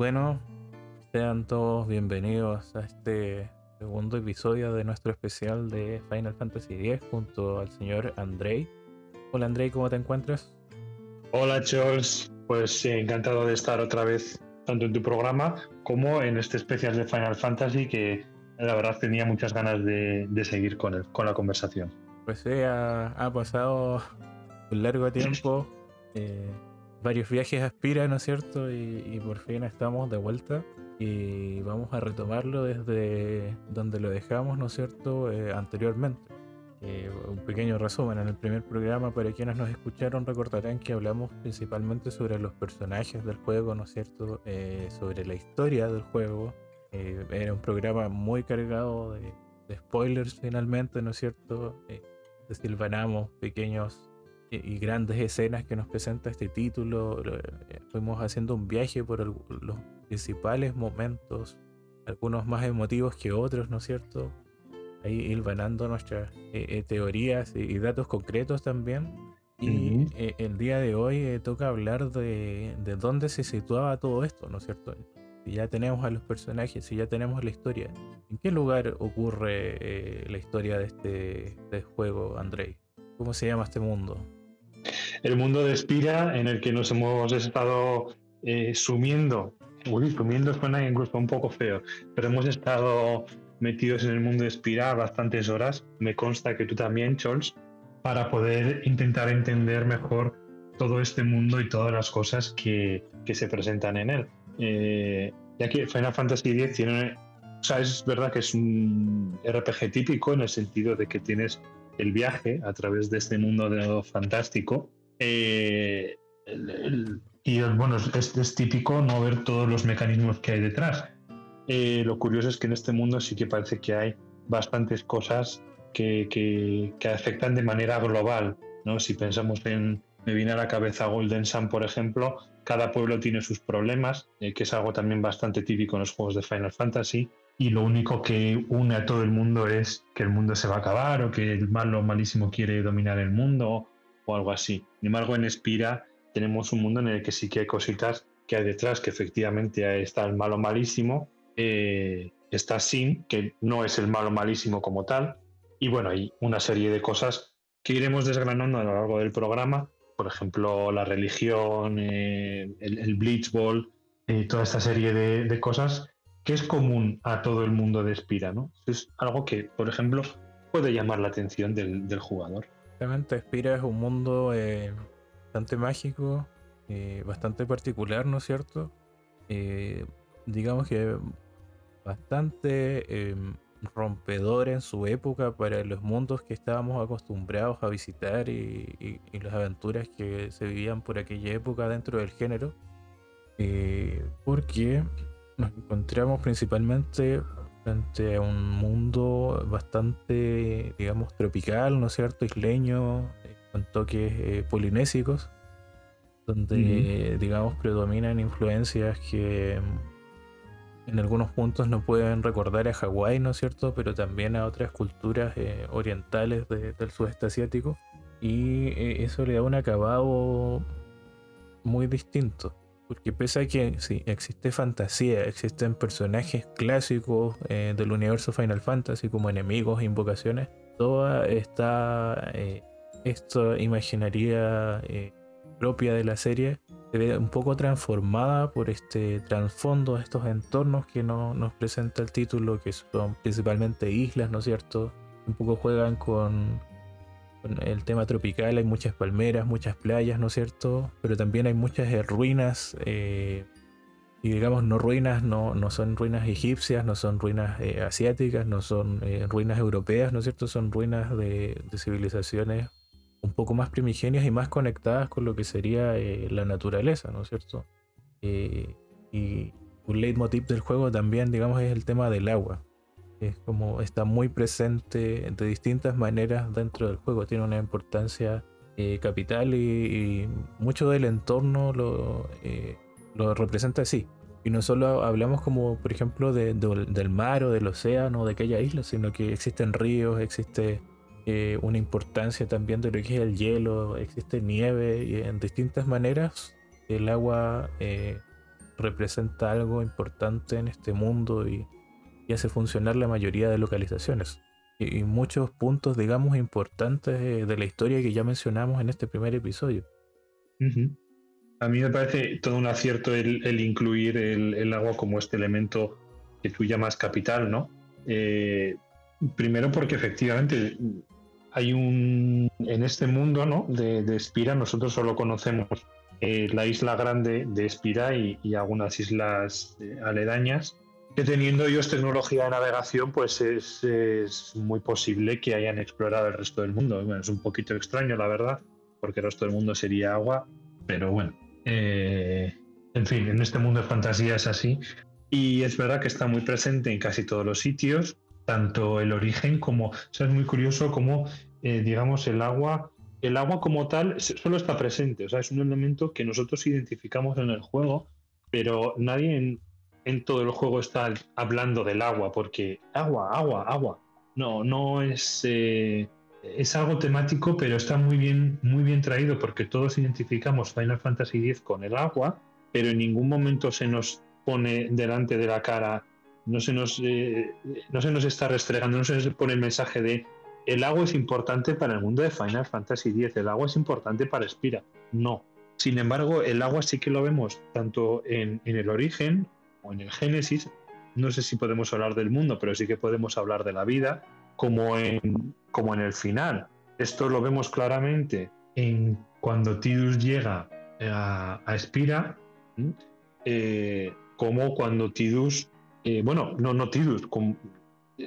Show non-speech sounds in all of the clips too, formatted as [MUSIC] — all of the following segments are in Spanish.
bueno, sean todos bienvenidos a este segundo episodio de nuestro especial de Final Fantasy X junto al señor Andrei. Hola Andrei, ¿cómo te encuentras? Hola Charles, pues encantado de estar otra vez tanto en tu programa como en este especial de Final Fantasy que la verdad tenía muchas ganas de, seguir con, con la conversación. Pues sí, ha, pasado un largo tiempo. Eh, varios viajes aspira, ¿no es cierto? Y, por fin estamos de vuelta y vamos a retomarlo desde donde lo dejamos, ¿no es cierto?, eh, anteriormente. Eh, un pequeño resumen, en el primer programa, para quienes nos escucharon, recordarán que hablamos principalmente sobre los personajes del juego, ¿no es cierto?, eh, sobre la historia del juego. era un programa muy cargado de, de spoilers finalmente, ¿no es cierto? desilvanamos pequeños y, grandes escenas que nos presenta este título. Eh, fuimos haciendo un viaje por los principales momentos, algunos más emotivos que otros, ¿no es cierto? Ahí hilvanando nuestras eh, eh, teorías y, datos concretos también. Y el día de hoy toca hablar de, de, dónde se situaba todo esto, ¿no es cierto? Si ya tenemos a los personajes, si ya tenemos la historia, ¿en qué lugar ocurre la historia de este, de este juego, Andrei? ¿Cómo se llama este mundo? El mundo de Espira en el que nos hemos estado eh, sumiendo. Uy, sumiendo suena incluso un poco feo, pero hemos estado metidos en el mundo de Espira bastantes horas. Me consta que tú también, Charles, para poder intentar entender mejor todo este mundo y todas las cosas que, se presentan en él. Eh, ya que Final Fantasy X tiene. O sea, es verdad que es un RPG típico en el sentido de que tienes el viaje a través de este mundo de fantástico, eh, y bueno, es, típico no ver todos los mecanismos que hay detrás. Eh, lo curioso es que en este mundo sí que parece que hay bastantes cosas que, que, afectan de manera global. ¿no? Si pensamos en, me viene a la cabeza Golden Sun, por ejemplo, cada pueblo tiene sus problemas, eh, que es algo también bastante típico en los juegos de Final Fantasy, y lo único que une a todo el mundo es que el mundo se va a acabar o que el malo malísimo quiere dominar el mundo o algo así. Sin embargo, en Espira tenemos un mundo en el que sí que hay cositas que hay detrás, que efectivamente está el malo malísimo, eh, está Sin, que no es el malo malísimo como tal, y bueno, hay una serie de cosas que iremos desgranando a lo largo del programa, por ejemplo, la religión, eh, el, Bleach Ball, eh, toda esta serie de, cosas que es común a todo el mundo de Espira, ¿no? Es algo que, por ejemplo, puede llamar la atención del jugador. Exactamente, Spira es un mundo eh, bastante mágico, eh, bastante particular, ¿no es cierto? Eh, digamos que bastante em, rompedor en su época para los mundos que estábamos acostumbrados a visitar y, las aventuras que se vivían por aquella época dentro del género. porque nos encontramos principalmente frente a un mundo bastante, digamos, tropical, ¿no es cierto? Isleño, eh, con toques eh, polinésicos, donde, digamos, predominan influencias que mm, en algunos puntos no pueden recordar a Hawái, ¿no es cierto? Pero también a otras culturas eh, orientales del sudeste asiático. Y eso le da un acabado muy distinto. Porque pese a que sí, existe fantasía, existen personajes clásicos eh, del universo Final Fantasy como enemigos invocaciones, toda esta, eh, imaginaría eh, propia de la serie se ve un poco transformada por este trasfondo, estos entornos que no, nos presenta el título, que son principalmente islas, ¿no es cierto? Un poco juegan con, el tema tropical hay muchas palmeras, muchas playas, ¿no es cierto? Pero también hay muchas eh, ruinas, eh, y digamos no ruinas, no, no son ruinas egipcias, no son ruinas eh, asiáticas, no son ruinas europeas, ¿no es cierto? Son ruinas de, civilizaciones un poco más primigenias y más conectadas con lo que sería la naturaleza, ¿no es cierto? y un leitmotiv del juego también, digamos, es el tema del agua es como está muy presente de distintas maneras dentro del juego, tiene una importancia eh, capital y, mucho del entorno lo, eh, lo representa así. Y no solo hablamos como, por ejemplo, del mar o del océano o de aquella isla, sino que existen ríos, existe eh, una importancia también de lo que es el hielo, existe nieve y en distintas maneras el agua representa algo importante en este mundo y, hace funcionar la mayoría de localizaciones. Y, muchos puntos, digamos, importantes de, la historia que ya mencionamos en este primer episodio. A mí me parece todo un acierto el, incluir el, agua como este elemento que tú llamas capital, ¿no? Eh, primero porque efectivamente hay un en este mundo ¿no? de, Espira nosotros solo conocemos eh, la isla grande de Espira y, algunas islas eh, aledañas teniendo ellos tecnología de navegación pues es, muy posible que hayan explorado el resto del mundo. Bueno, es un poquito extraño la verdad porque el resto del mundo sería agua pero bueno eh, en fin en este mundo de fantasía es así. Y es verdad que está muy presente en casi todos los sitios tanto el origen como o sea, es muy curioso cómo digamos el agua el agua como tal solo está presente, o sea, es un elemento que nosotros identificamos en el juego, pero nadie todo el juego está hablando del agua, porque agua, agua, agua. No, no es. Eh, es algo temático, pero está muy bien, muy bien traído porque todos identificamos Final Fantasy X con el agua, pero en ningún momento se nos pone delante de la cara, no se nos, eh, no se nos está restregando, no se nos pone el mensaje de el agua es importante para el mundo de Final Fantasy X, el agua es importante para Spira. No. Sin embargo, el agua sí que lo vemos tanto en, el origen o en el Génesis. No sé si podemos hablar del mundo, pero sí que podemos hablar de la vida, como en, como en el final. Esto lo vemos claramente en cuando Tidus llega a, a Spira, eh, como cuando Tidus, eh, bueno, no, no Tidus, como,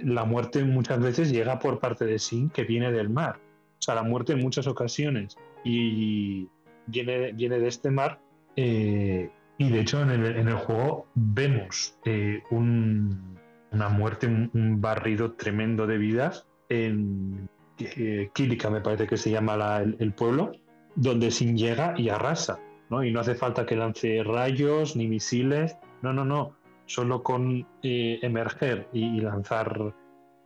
la muerte muchas veces llega por parte de Sin, que viene del mar. O sea, la muerte en muchas ocasiones y viene, viene de este mar. Eh, y de hecho en el, juego vemos eh, una muerte, un, barrido tremendo de vidas en eh, me parece que se llama el, pueblo, donde Sin llega y arrasa. ¿no? Y no hace falta que lance rayos ni misiles. No, no, no solo con eh, emerger y, lanzar,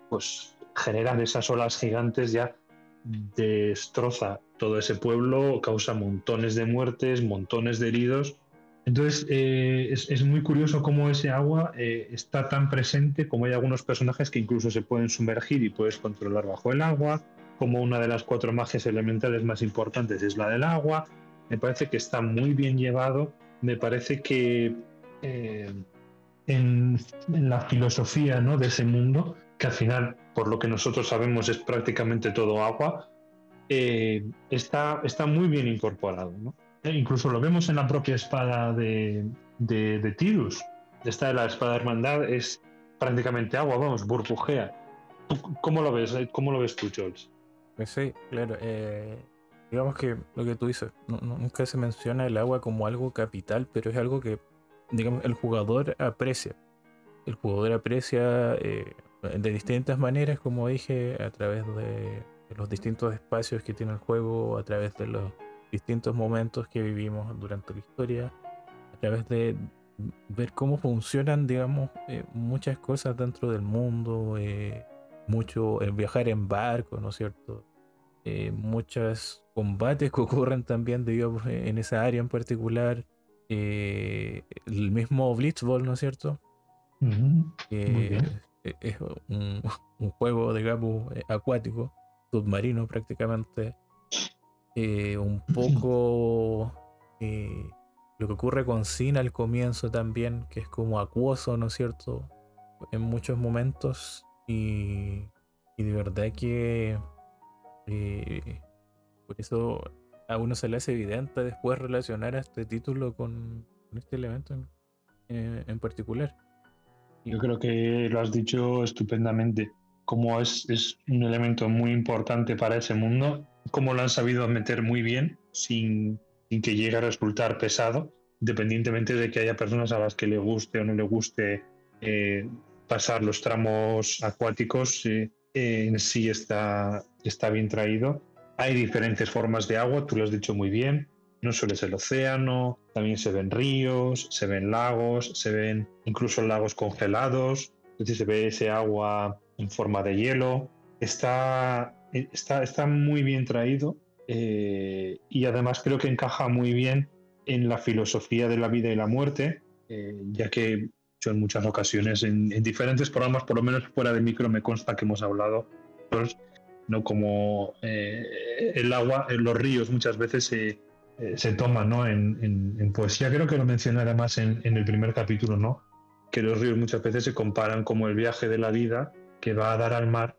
pues generar esas olas gigantes ya destroza todo ese pueblo, causa montones de muertes, montones de heridos. Entonces eh, es, muy curioso cómo ese agua eh, está tan presente, como hay algunos personajes que incluso se pueden sumergir y puedes controlar bajo el agua, como una de las cuatro magias elementales más importantes es la del agua. Me parece que está muy bien llevado, me parece que en, la filosofía ¿no? de ese mundo, que al final, por lo que nosotros sabemos, es prácticamente todo agua, eh, está, está muy bien incorporado. ¿no? E incluso lo vemos en la propia espada de, de, de Tirus. Esta de la espada de hermandad es prácticamente agua, vamos, burbujea. ¿Cómo lo ves? ¿Cómo lo ves tú, Jules? Pues sí, claro. Eh, digamos que lo que tú dices, nunca se menciona el agua como algo capital, pero es algo que digamos, el jugador aprecia. El jugador aprecia eh, de distintas maneras, como dije, a través de, los distintos espacios que tiene el juego, a través de los distintos momentos que vivimos durante la historia, a través de ver cómo funcionan, digamos, eh, muchas cosas dentro del mundo, eh, mucho el viajar en barco, ¿no es cierto? muchos combates que [LAUGHS] ocurren también, digamos, en esa área en particular. Eh, el mismo Blitzball, ¿no es cierto? E-, es [LAUGHS] un, juego, digamos, eh, acuático, submarino prácticamente. Eh, un [CLEARS THROAT] poco lo que ocurre con Sin al comienzo también, que es como acuoso, ¿no es cierto? En muchos momentos. Y, y de verdad que por eso a uno se le hace evidente después relacionar a este título con, este elemento en, particular. Yo creo que lo has dicho estupendamente. Como es, es un elemento muy importante para ese mundo, como lo han sabido meter muy bien sin, que llegue a resultar pesado, independientemente de que haya personas a las que le guste o no le guste eh, pasar los tramos acuáticos, eh, en sí está, está bien traído hay diferentes formas de agua, tú lo has dicho muy bien. No solo es el océano, también se ven ríos, se ven lagos, se ven incluso lagos congelados, es decir, se ve ese agua en forma de hielo. Está, está, está muy bien traído eh, y además creo que encaja muy bien en la filosofía de la vida y la muerte, eh, ya que yo en muchas ocasiones, en, diferentes programas, por lo menos fuera de micro, me consta que hemos hablado, pues, ¿no? como eh, el agua, en los ríos muchas veces se, se toman ¿no? en, poesía. Creo que lo mencioné además en, en el primer capítulo, ¿no? que los ríos muchas veces se comparan como el viaje de la vida que va a dar al mar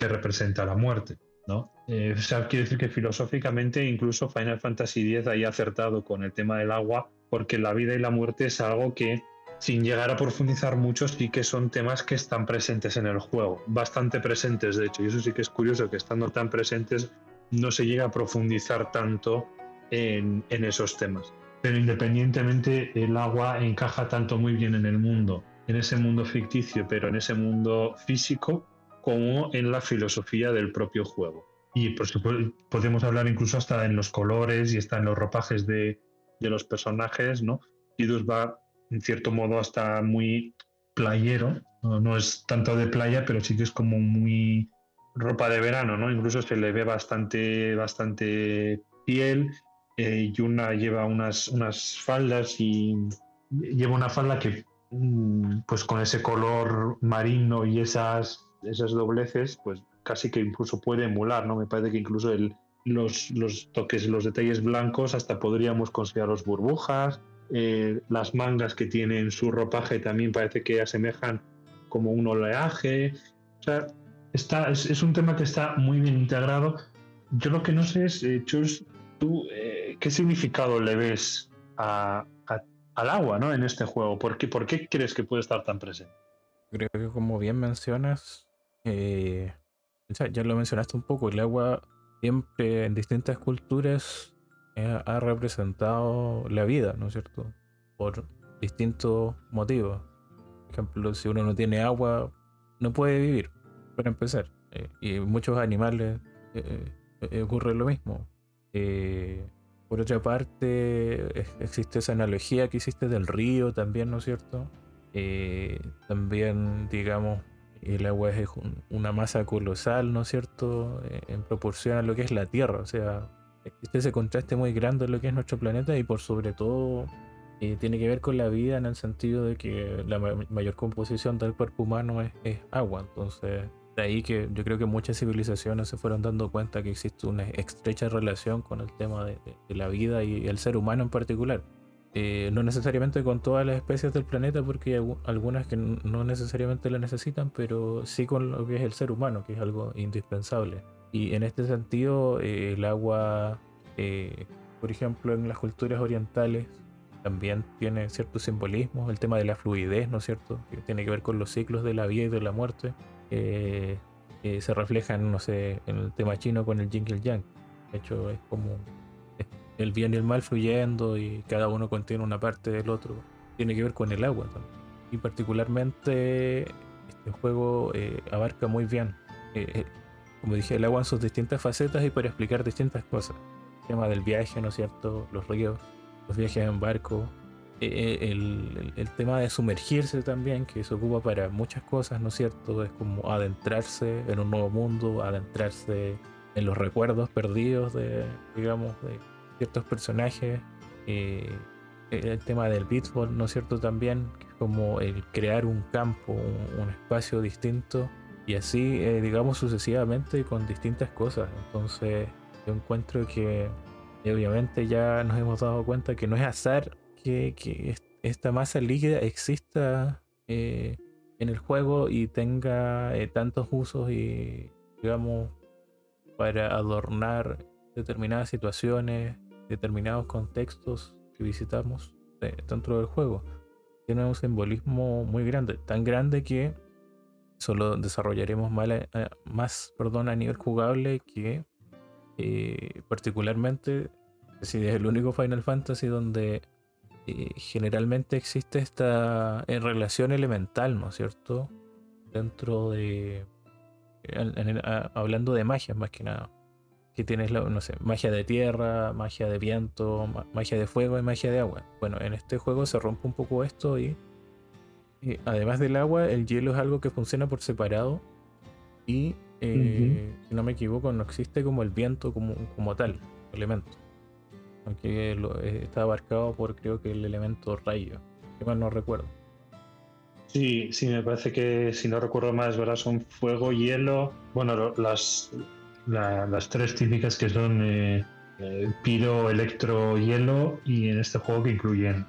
que representa la muerte. ¿no? Eh, o sea, decir que filosóficamente incluso Final Fantasy X ahí ha acertado con el tema del agua, porque la vida y la muerte es algo que, sin llegar a profundizar mucho, sí que son temas que están presentes en el juego, bastante presentes de hecho, y eso sí que es curioso que estando tan presentes no se llega a profundizar tanto en, en esos temas. Pero independientemente, el agua encaja tanto muy bien en el mundo, en ese mundo ficticio, pero en ese mundo físico, como en la filosofía del propio juego. Y por supuesto, podemos hablar incluso hasta en los colores y hasta en los ropajes de, los personajes, ¿no? Idus va, en cierto modo, hasta muy playero, ¿no? es tanto de playa, pero sí que es como muy ropa de verano, ¿no? Incluso se le ve bastante, bastante piel. Eh, Yuna lleva unas, unas faldas y lleva una falda que, mm, pues con ese color marino y esas esas dobleces, pues casi que incluso puede emular, ¿no? Me parece que incluso el, los, los toques, los detalles blancos, hasta podríamos considerar burbujas, eh, las mangas que tienen su ropaje también parece que asemejan como un oleaje. O sea, está, es, un tema que está muy bien integrado. Yo lo que no sé es, eh, Chus, tú, eh, ¿qué significado le ves a, al agua ¿no? en este juego? ¿Por qué, ¿Por qué crees que puede estar tan presente? Creo que como bien mencionas, eh, ya lo mencionaste un poco, el agua siempre en distintas culturas eh, ha representado la vida, ¿no es cierto? Por distintos motivos. Por ejemplo, si uno no tiene agua, no puede vivir, para empezar. Eh, y muchos animales ocurre lo mismo. por otra parte, existe esa analogía que hiciste del río también, ¿no es cierto? también, digamos, el agua es una masa colosal, ¿no es cierto?, eh, en proporción a lo que es la Tierra. O sea, existe ese contraste muy grande en lo que es nuestro planeta y por sobre todo eh, tiene que ver con la vida en el sentido de que la mayor composición del cuerpo humano es, agua. Entonces, de ahí que yo creo que muchas civilizaciones se fueron dando cuenta que existe una estrecha relación con el tema de la vida y el ser humano en particular. Eh, no necesariamente con todas las especies del planeta, porque hay algunas que no necesariamente la necesitan, pero sí con lo que es el ser humano, que es algo indispensable. Y en este sentido, eh, el agua, eh, por ejemplo, en las culturas orientales, también tiene ciertos simbolismos. El tema de la fluidez, ¿no es cierto? Que tiene que ver con los ciclos de la vida y de la muerte. se refleja, no sé, en el tema chino con el yin y el yang. De hecho, es como el bien y el mal fluyendo y cada uno contiene una parte del otro. Tiene que ver con el agua también. Y particularmente este juego eh, abarca muy bien, eh, eh, como dije, el agua en sus distintas facetas y para explicar distintas cosas. El tema del viaje, ¿no es cierto? Los ríos, los viajes en barco, el, el, tema de sumergirse también, que se ocupa para muchas cosas, ¿no es cierto? Es como adentrarse en un nuevo mundo, adentrarse en los recuerdos perdidos de, digamos, de ciertos personajes. Eh, el tema del beatball, ¿no es cierto? También, como el crear un campo, un, espacio distinto y así, eh, digamos, sucesivamente con distintas cosas. Entonces, yo encuentro que obviamente ya nos hemos dado cuenta que no es azar que, esta masa líquida exista eh, en el juego y tenga tantos usos y, digamos, para adornar determinadas situaciones determinados contextos que visitamos dentro del juego. Tiene un simbolismo muy grande, tan grande que solo desarrollaremos eh, más perdón, a nivel jugable que eh, particularmente si es el único Final Fantasy donde eh, generalmente existe esta relación elemental, ¿no es cierto? Dentro de... hablando de magia más que nada que tienes, no sé, magia de tierra, magia de viento, magia de fuego y magia de agua. Bueno, en este juego se rompe un poco esto y, además del agua, el hielo es algo que funciona por separado y, eh, si no me equivoco, no existe como el viento como, como tal, elemento. Aunque lo, eh, está abarcado por creo que el elemento rayo. que mal no recuerdo. Sí, sí, me parece que si no recuerdo más, ¿verdad? Son fuego, hielo. Bueno, las, las tres típicas que son eh, eh, piro, electro, hielo y en este juego que incluyen.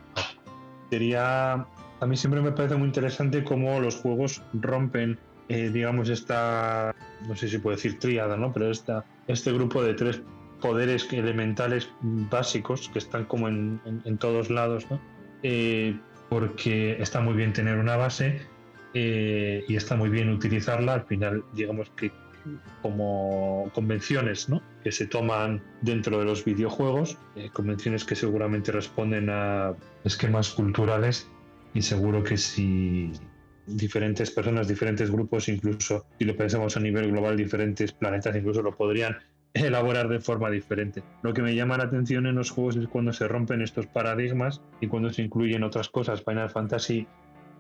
Sería. A mí siempre me parece muy interesante cómo los juegos rompen, eh, digamos, esta. No sé si puedo decir tríada, ¿no? Pero esta, este grupo de tres poderes elementales básicos que están como en, todos lados, ¿no? Eh, porque está muy bien tener una base y está muy bien utilizarla. Al final, digamos que como convenciones ¿no? que se toman dentro de los videojuegos, eh, convenciones que seguramente responden a esquemas culturales y seguro que si diferentes personas, diferentes grupos, incluso si lo pensamos a nivel global, diferentes planetas incluso lo podrían [LAUGHS] elaborar de forma diferente. Lo que me llama la atención en los juegos es cuando se rompen estos paradigmas y cuando se incluyen otras cosas. Final Fantasy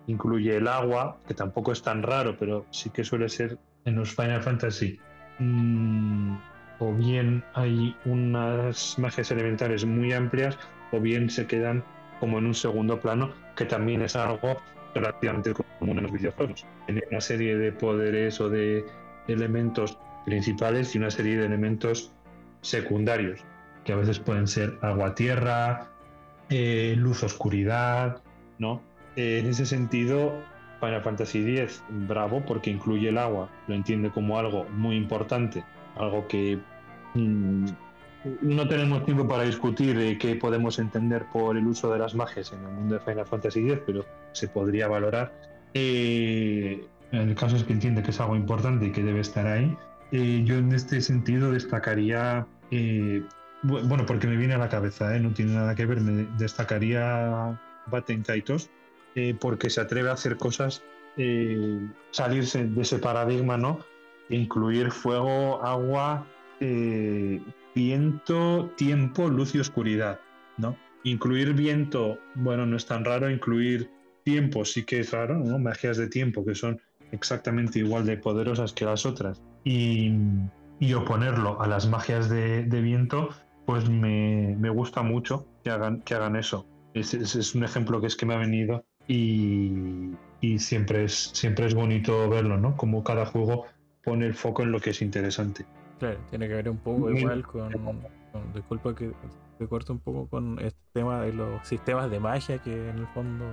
incluye el agua, que tampoco es tan raro, pero sí que suele ser en los Final Fantasy. Mm, o bien hay unas magias elementales muy amplias, o bien se quedan como en un segundo plano, que también es algo relativamente común en los videojuegos. Tiene una serie de poderes o de elementos principales y una serie de elementos secundarios, que a veces pueden ser agua-tierra, eh, luz-oscuridad, ¿no? Eh, en ese sentido, Final Fantasy X, bravo, porque incluye el agua, lo entiende como algo muy importante, algo que mm, no tenemos tiempo para discutir qué podemos entender por el uso de las magias en el mundo de Final Fantasy X, pero se podría valorar. Eh, el caso es que entiende que es algo importante y que debe estar ahí. Eh, yo en este sentido destacaría, bueno, porque me viene a la cabeza, no tiene nada que ver, me destacaría Baten Kaitos, eh, porque se atreve a hacer cosas, eh, salirse de ese paradigma, ¿no? Incluir fuego, agua, eh, viento, tiempo, luz y oscuridad, ¿no? Incluir viento, bueno, no es tan raro, incluir tiempo sí que es raro, ¿no? Magias de tiempo que son exactamente igual de poderosas que las otras. Y, oponerlo a las magias de, viento, pues me, gusta mucho que hagan, que hagan eso. Ese es un ejemplo que es que me ha venido y, siempre, es, siempre es bonito verlo, ¿no? Como cada juego pone el foco en lo que es interesante. Claro, tiene que ver un poco igual con, disculpa que te corto un poco con este tema de los sistemas de magia que en el fondo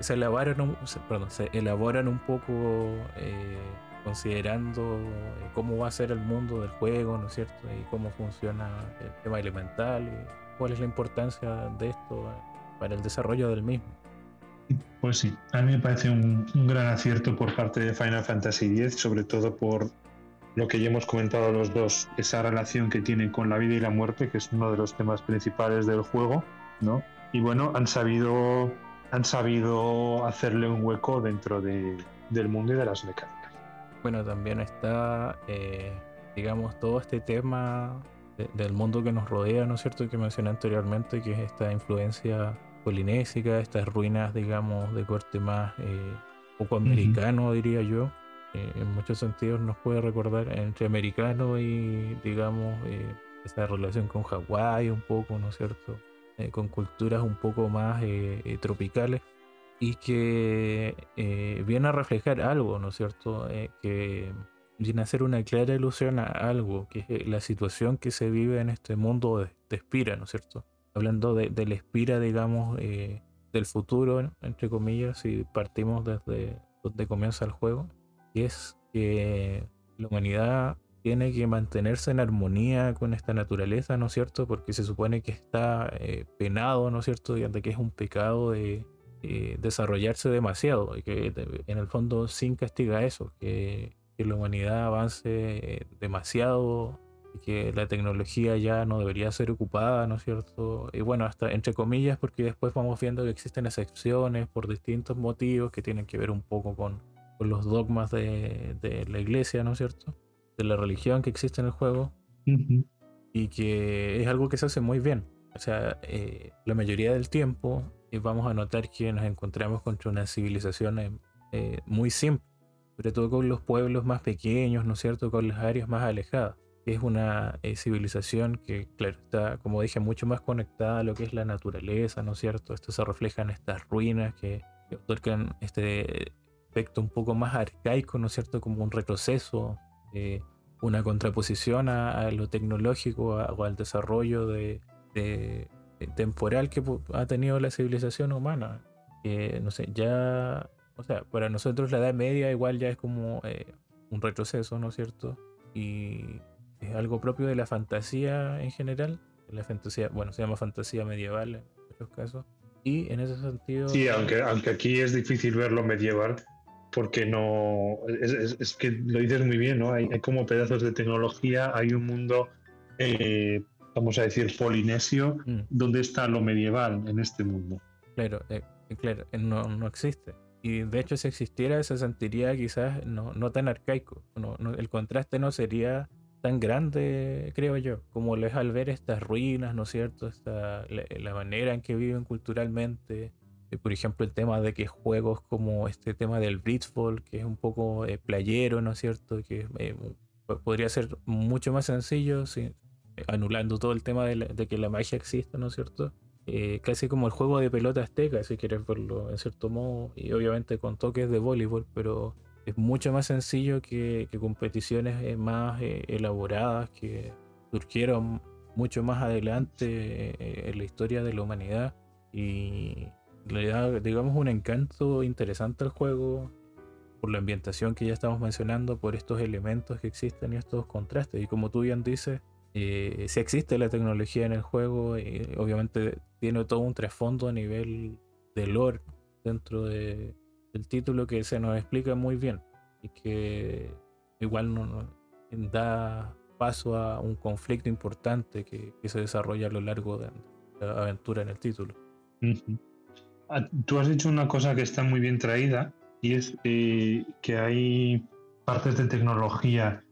se elaboran un, perdón, se elaboran un poco eh, considerando eh, cómo va a ser el mundo del juego, ¿no es cierto? Y cómo funciona el tema elemental y cuál es la importancia de esto para el desarrollo del mismo. Pues sí, a mí me parece un, gran acierto por parte de Final Fantasy X, sobre todo por lo que ya hemos comentado los dos, esa relación que tiene con la vida y la muerte, que es uno de los temas principales del juego, ¿no? Y bueno, han sabido, han sabido hacerle un hueco dentro del mundo y de las mecánicas. Bueno, también está, eh, digamos, todo este tema del mundo que nos rodea, ¿no es cierto? Que mencioné anteriormente, que es esta influencia polinésica, estas ruinas, digamos, de corte más eh, poco americano, diría yo. Eh, en muchos sentidos nos puede recordar entre americano y, digamos, eh, esa relación con Hawái un poco, ¿no es cierto? con culturas un poco más tropicales y que viene a reflejar algo, ¿no es cierto? que viene a ser una clara ilusión a algo, que es la situación que se vive en este mundo de, de Espira, ¿no es cierto? Hablando de, del espira, digamos, eh, del futuro, entre comillas, si partimos desde donde comienza el juego, y es que la humanidad tiene que mantenerse en armonía con esta naturaleza, ¿no es cierto? Porque se supone que está eh, penado, ¿no es cierto? Y que es un pecado de eh, desarrollarse demasiado, y que en el fondo sin castiga eso, que, que la humanidad avance demasiado que la tecnología ya no debería ser ocupada, ¿no es cierto? Y bueno, hasta entre comillas, porque después vamos viendo que existen excepciones por distintos motivos que tienen que ver un poco con, los dogmas de, la iglesia, ¿no es cierto? De la religión que existe en el juego. Y que es algo que se hace muy bien. O sea, eh, la mayoría del tiempo eh, vamos a notar que nos encontramos contra una civilización eh, muy simple, sobre todo con los pueblos más pequeños, ¿no es cierto? Con las áreas más alejadas es una eh, civilización que, claro, está, como dije, mucho más conectada a lo que es la naturaleza, ¿no es cierto? Esto se refleja en estas ruinas que, otorgan este aspecto un poco más arcaico, ¿no es cierto? Como un retroceso, eh, una contraposición a, lo tecnológico o al desarrollo de, temporal que ha tenido la civilización humana. no sé, ya, o sea, para nosotros la Edad Media igual ya es como eh, un retroceso, ¿no es cierto? Y es algo propio de la fantasía en general. La fantasía, bueno, se llama fantasía medieval en muchos casos. Y en ese sentido. Sí, aunque, aunque aquí es difícil verlo medieval, porque no. Es, que lo dices muy bien, ¿no? Hay, como pedazos de tecnología, hay un mundo, eh, vamos a decir, polinesio, mm. donde está lo medieval en este mundo. Claro, eh, claro, no, no existe. Y de hecho, si existiera, se sentiría quizás no, no tan arcaico. No, el contraste no sería tan grande, creo yo, como lo es al ver estas ruinas, ¿no es cierto? Esta, la, manera en que viven culturalmente. Eh, por ejemplo, el tema de que juegos como este tema del Blitzball, que es un poco eh, playero, ¿no es cierto? Que eh, podría ser mucho más sencillo, anulando todo el tema de, de, que la magia exista, ¿no es cierto? casi como el juego de pelota azteca, si quieres verlo en cierto modo, y obviamente con toques de voleibol, pero es mucho más sencillo que, competiciones eh, más eh, elaboradas que surgieron mucho más adelante eh, en la historia de la humanidad y le da, digamos, un encanto interesante al juego por la ambientación que ya estamos mencionando, por estos elementos que existen y estos contrastes. Y como tú bien dices, si existe la tecnología en el juego, obviamente tiene todo un trasfondo a nivel de lore dentro de, el título que se nos explica muy bien y que igual no, da paso a un conflicto importante que, se desarrolla a lo largo de la aventura en el título. Ah, tú has dicho una cosa que está muy bien traída y es eh, que hay partes de tecnología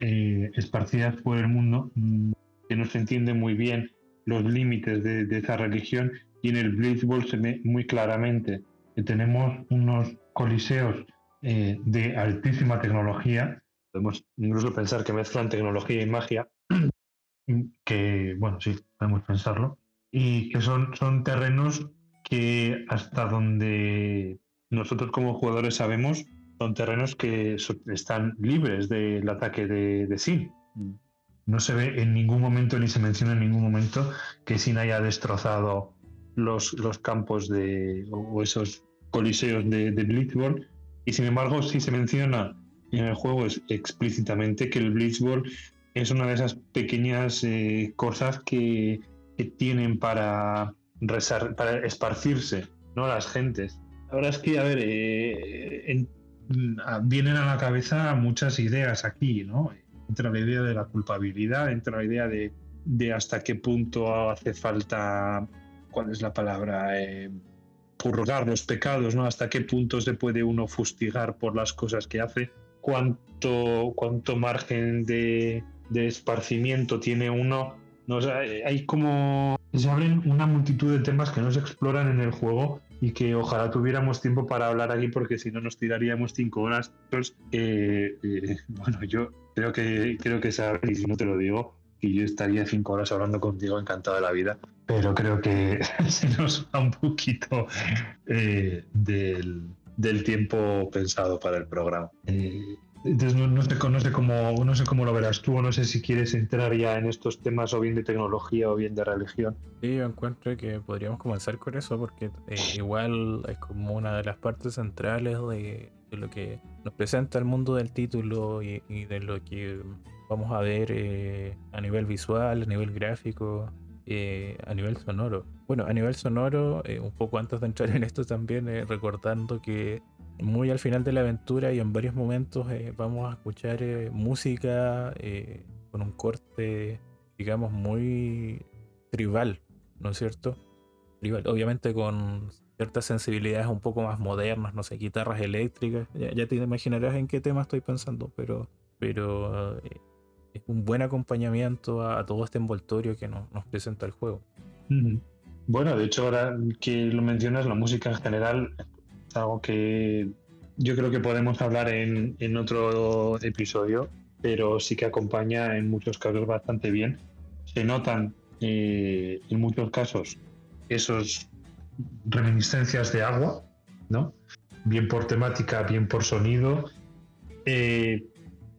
eh, esparcidas por el mundo mm, que no se entiende muy bien los límites de, de, esa religión y en el Blitzball se ve muy claramente tenemos unos coliseos eh, de altísima tecnología. Podemos incluso pensar que mezclan tecnología y magia, [CLEARS THROAT] que, bueno, sí, podemos pensarlo, y que son, son terrenos que hasta donde nosotros como jugadores sabemos, son terrenos que están libres del ataque de, de Sin. No se ve en ningún momento ni se menciona en ningún momento que Sin haya destrozado los, los campos de, o esos coliseos de, de Blitzball. Y sin embargo, sí se menciona en el juego explícitamente que el Blitzball es una de esas pequeñas eh, cosas que, tienen para, para esparcirse ¿no? las gentes. La verdad es que, a ver, eh, vienen a la cabeza muchas ideas aquí, ¿no? Entra la idea de la culpabilidad, entra la idea de, de hasta qué punto hace falta ¿cuál es la palabra? Eh, purgar los pecados, ¿no? Hasta qué punto se puede uno fustigar por las cosas que hace, cuánto, cuánto margen de, esparcimiento tiene uno. No, hay como. Se abren una multitud de temas que no se exploran en el juego y que ojalá tuviéramos tiempo para hablar aquí porque si no nos tiraríamos cinco horas. Eh, eh, bueno, yo creo que creo que si no te lo digo, y yo estaría cinco horas hablando contigo encantado de la vida, pero creo que [LAUGHS] se nos va un poquito eh, del, tiempo pensado para el programa. Eh, entonces no, sé, cómo, no sé cómo lo verás tú, no sé si quieres entrar ya en estos temas o bien de tecnología o bien de religión. Sí, yo encuentro que podríamos comenzar con eso porque eh, [LAUGHS] igual es como una de las partes centrales de, lo que nos presenta el mundo del título y de lo que vamos a ver eh, a nivel visual, a nivel gráfico, eh, a nivel sonoro. Bueno, a nivel sonoro, eh, un poco antes de entrar [LAUGHS] en esto también, recordando que muy al final de la aventura y en varios momentos vamos a escuchar música con un corte, digamos, muy tribal, ¿no es cierto? Tribal, obviamente con ciertas sensibilidades un poco más modernas, no sé, guitarras eléctricas, ya, ya te imaginarás en qué tema estoy pensando, pero, pero es un buen acompañamiento a, todo este envoltorio que nos, presenta el juego. Bueno, de hecho, ahora que lo mencionas, la música en general es algo que yo creo que podemos hablar en, otro episodio, pero sí que acompaña en muchos casos bastante bien. Se notan eh, en muchos casos esos reminiscencias de agua, ¿no? Bien por temática, bien por sonido. Eh,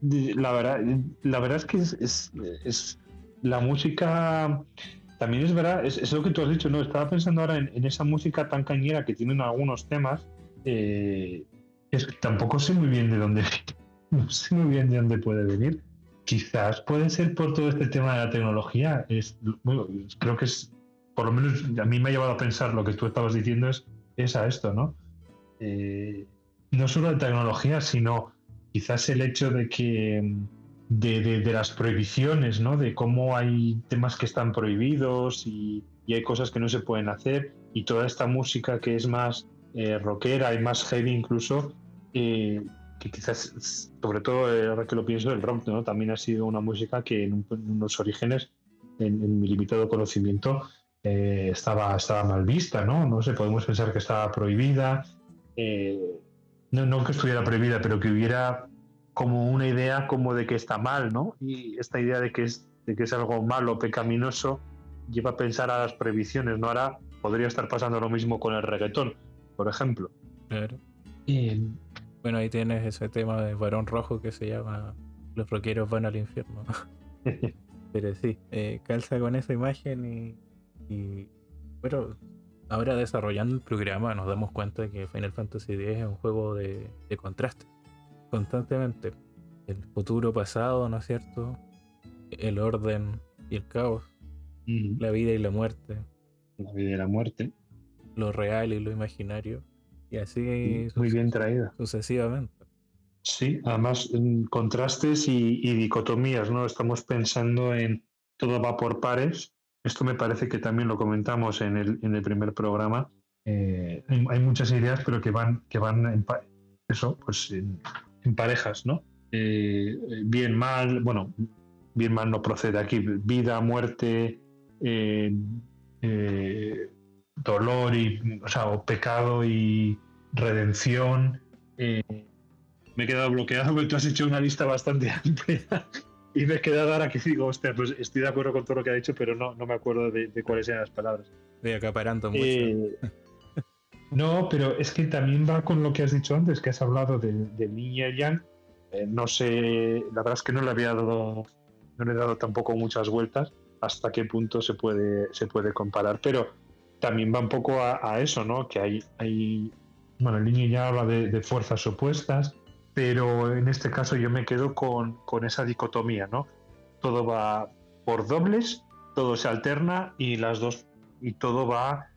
la, verdad, la verdad es que es, la música también es verdad, es, lo que tú has dicho, ¿no? Estaba pensando ahora en, esa música tan cañera que tienen algunos temas. Eh, es, tampoco sé muy bien de dónde [LAUGHS] no sé muy bien de dónde puede venir. Quizás puede ser por todo este tema de la tecnología. Es, creo que es, por lo menos a mí me ha llevado a pensar lo que tú estabas diciendo es, es a esto, ¿no? Eh, no solo de tecnología, sino quizás el hecho de que de, las prohibiciones, ¿no? De cómo hay temas que están prohibidos y, hay cosas que no se pueden hacer y toda esta música que es más eh, rockera y más heavy incluso, eh, que quizás, sobre todo ahora que lo pienso, el rock ¿no? también ha sido una música que en, unos orígenes, en, mi limitado conocimiento, eh, estaba, estaba mal vista, ¿no? No sé, podemos pensar que estaba prohibida, eh, no, no, que estuviera prohibida, pero que hubiera como una idea como de que está mal, ¿no? Y esta idea de que es, de que es algo malo, pecaminoso, lleva a pensar a las prohibiciones, ¿no? Ahora podría estar pasando lo mismo con el reggaetón, por ejemplo. Claro. Bueno, ahí tienes ese tema de varón rojo que se llama Los rockeros van al infierno. [LAUGHS] Pero sí, eh, calza con esa imagen y, Bueno, ahora desarrollando el programa nos damos cuenta que Final Fantasy X es un juego de, contraste. Constantemente. El futuro pasado, ¿no es cierto? El orden y el caos. La vida y la muerte. La vida y la muerte. Lo real y lo imaginario. Y así. Muy bien traída. Sucesivamente. Sí, además contrastes y, dicotomías, ¿no? Estamos pensando en todo va por pares. Esto me parece que también lo comentamos en el, en el primer programa. Eh, hay, muchas ideas, pero que van, que van en, eso, pues en, parejas, ¿no? Eh, bien, mal, bueno, bien, mal no procede aquí. Vida, muerte, eh, dolor y, o sea, o pecado y redención. Me he quedado bloqueado porque [LAUGHS] tú has hecho una lista bastante amplia y me he quedado ahora que digo, hostia, pues estoy de acuerdo con todo lo que ha dicho, pero no, no me acuerdo de, cuáles eran las palabras. Estoy acaparando mucho. Eh, [LAUGHS] no, pero es que también va con lo que has dicho antes, que has hablado de, de Niña Yang. Eh, no sé, la verdad es que no le había dado, no le he dado tampoco muchas vueltas hasta qué punto se puede, se puede comparar, pero también va un poco a, eso, ¿no? Que hay, hay, bueno, el niño ya habla de, fuerzas opuestas, pero en este caso yo me quedo con, esa dicotomía, ¿no? Todo va por dobles, todo se alterna y las dos, y todo va,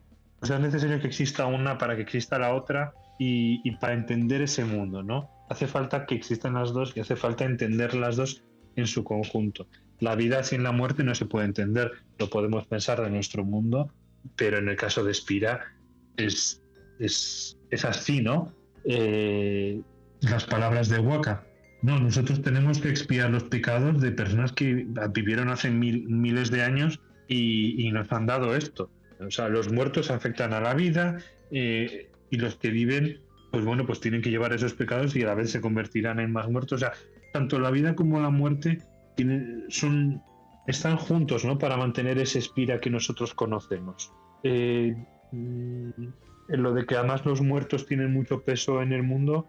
o sea, es necesario que exista una para que exista la otra y, para entender ese mundo, ¿no? Hace falta que existan las dos y hace falta entender las dos en su conjunto. La vida sin la muerte no se puede entender, lo podemos pensar de nuestro mundo, pero en el caso de Spira es, es, así, ¿no? Eh, las palabras de Waka. No, nosotros tenemos que expiar los pecados de personas que vivieron hace miles de años y, nos han dado esto. O sea, los muertos afectan a la vida eh, y los que viven, pues bueno, pues tienen que llevar esos pecados y a la vez se convertirán en más muertos. O sea, tanto la vida como la muerte son están juntos ¿no? para mantener ese espira que nosotros conocemos. Eh, mm, en lo de que además los muertos tienen mucho peso en el mundo,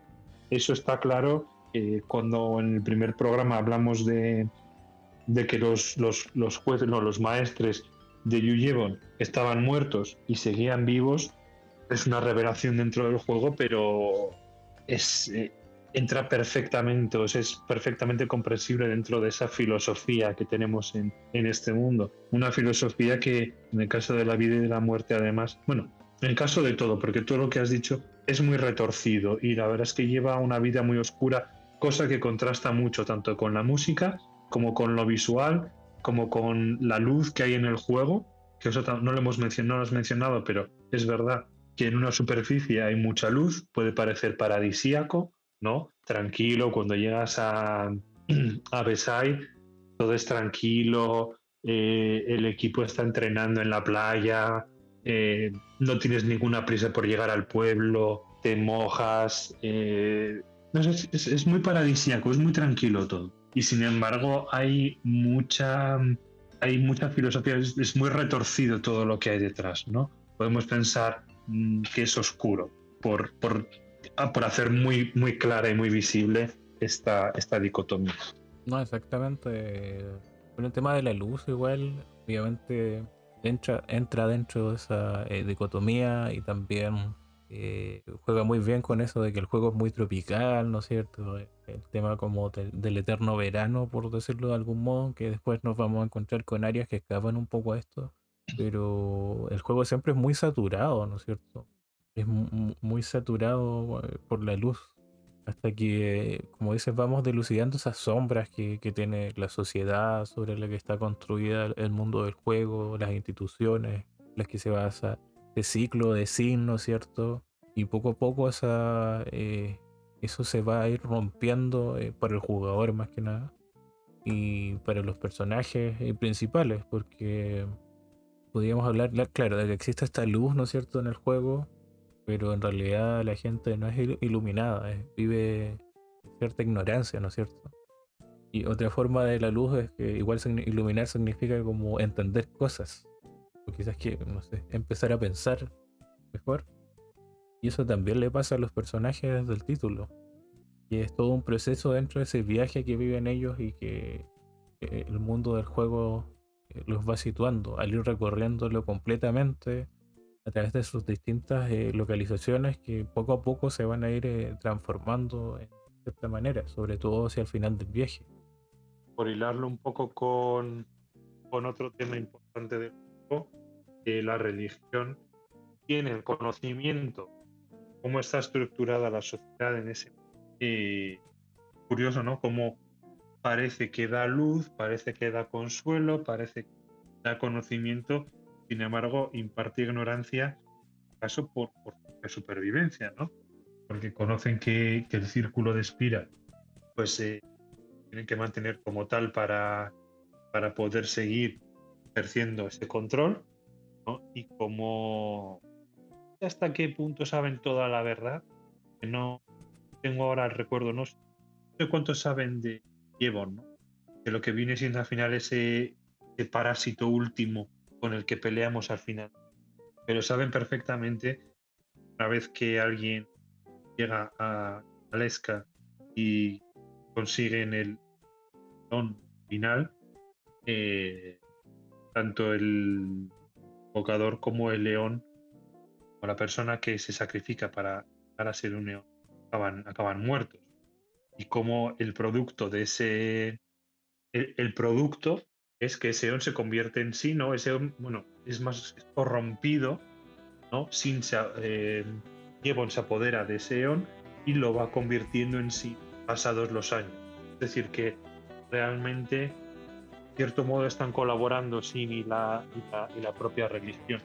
eso está claro. cuando en el primer programa hablamos de, que los, los, los jueces, no, los maestres de Yuyevon estaban muertos y seguían vivos, es una revelación dentro del juego, pero es, eh, entra perfectamente, o es perfectamente comprensible dentro de esa filosofía que tenemos en, este mundo. Una filosofía que, en el caso de la vida y de la muerte, además, bueno, en el caso de todo, porque todo lo que has dicho es muy retorcido y la verdad es que lleva una vida muy oscura, cosa que contrasta mucho tanto con la música como con lo visual, como con la luz que hay en el juego, que no lo hemos mencionado, no lo has mencionado, pero es verdad que en una superficie hay mucha luz, puede parecer paradisíaco, ¿no? Tranquilo, cuando llegas a, [CLEARS THROAT] a Besai, todo es tranquilo, eh, el equipo está entrenando en la playa, eh, no tienes ninguna prisa por llegar al pueblo, te mojas, eh, es, muy paradisíaco, es muy tranquilo todo. y sin embargo hay mucha, hay mucha filosofía, es, muy retorcido todo lo que hay detrás, ¿no? Podemos pensar mm, que es oscuro por, por, ah, por hacer muy, muy clara y muy visible esta, esta dicotomía. No, exactamente. Con el tema de la luz igual, obviamente entra, dentro de esa eh, dicotomía y también eh, juega muy bien con eso de que el juego es muy tropical, ¿no es cierto? Eh, el tema como del eterno verano, por decirlo de algún modo, que después nos vamos a encontrar con áreas que escapan un poco a esto, pero el juego siempre es muy saturado, ¿no es cierto? Es muy saturado por la luz, hasta que, como dices, vamos dilucidando esas sombras que, que tiene la sociedad sobre la que está construida el mundo del juego, las instituciones, las que se basa de ciclo de signos, ¿cierto? Y poco a poco esa, eh, eso se va a ir rompiendo eh, para el jugador más que nada y para los personajes eh, principales, porque podríamos hablar, claro, de que existe esta luz, ¿no es cierto?, en el juego, pero en realidad la gente no es iluminada, vive cierta ignorancia, ¿no es cierto? Y otra forma de la luz es que igual iluminar significa como entender cosas, quizás que, no sé, empezar a pensar mejor. Y eso también le pasa a los personajes del título. Y es todo un proceso dentro de ese viaje que viven ellos y que, el mundo del juego eh, los va situando al ir recorriéndolo completamente a través de sus distintas eh, localizaciones que poco a poco se van a ir eh, transformando en cierta manera, sobre todo hacia el final del viaje. Por hilarlo un poco con, con otro tema importante del que la religión tiene el conocimiento, cómo está estructurada la sociedad en ese. Y curioso, ¿no? Cómo parece que da luz, parece que da consuelo, parece que da conocimiento, sin embargo, imparte ignorancia, caso por, por supervivencia, ¿no? Porque conocen que, el círculo de espira, pues se tienen que mantener como tal para, para poder seguir ejerciendo ese control y como hasta qué punto saben toda la verdad, no tengo ahora el recuerdo, no sé, cuánto saben de Yevon, ¿no? de lo que viene siendo al final ese, parásito último con el que peleamos al final. Pero saben perfectamente, una vez que alguien llega a Aleska y consiguen el don final, eh, tanto el como el león o la persona que se sacrifica para, para ser un león acaban, acaban muertos. Y como el producto de ese. El, producto es que ese león se convierte en sí, ¿no? Ese bueno, es más corrompido, ¿no? Sin eh, se apodera de ese león y lo va convirtiendo en sí pasados los años. Es decir, que realmente cierto modo están colaborando sin y la, y la, propia religión.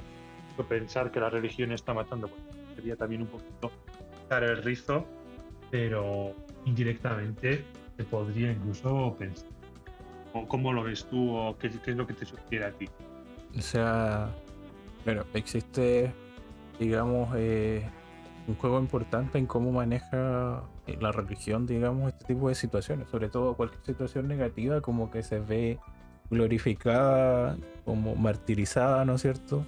Pensar que la religión está matando sería también un poquito dar el rizo, pero indirectamente se podría incluso pensar. ¿Cómo lo ves tú o qué, es lo que te sugiere a ti? O sea, bueno, existe, digamos, eh, un juego importante en cómo maneja eh, la religión, digamos, este tipo de situaciones, sobre todo cualquier situación negativa, como que se ve glorificada, como martirizada, ¿no es cierto?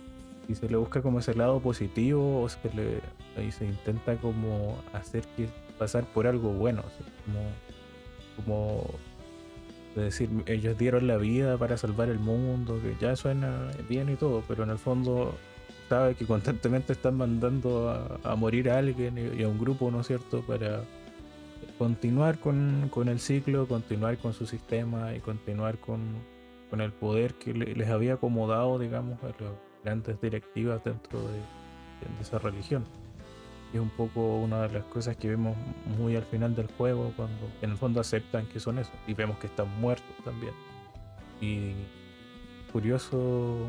Y se le busca como ese lado positivo, o se le, ahí se intenta como hacer que pasar por algo bueno, como, como decir, ellos dieron la vida para salvar el mundo, que ya suena bien y todo, pero en el fondo sabe que constantemente están mandando a, morir a alguien y, a un grupo, ¿no es cierto?, para continuar con, con el ciclo, continuar con su sistema y continuar con, con el poder que les había acomodado, digamos, a las grandes directivas dentro de, esa religión. Es un poco una de las cosas que vemos muy al final del juego, cuando en el fondo aceptan que son eso, y vemos que están muertos también. Y curioso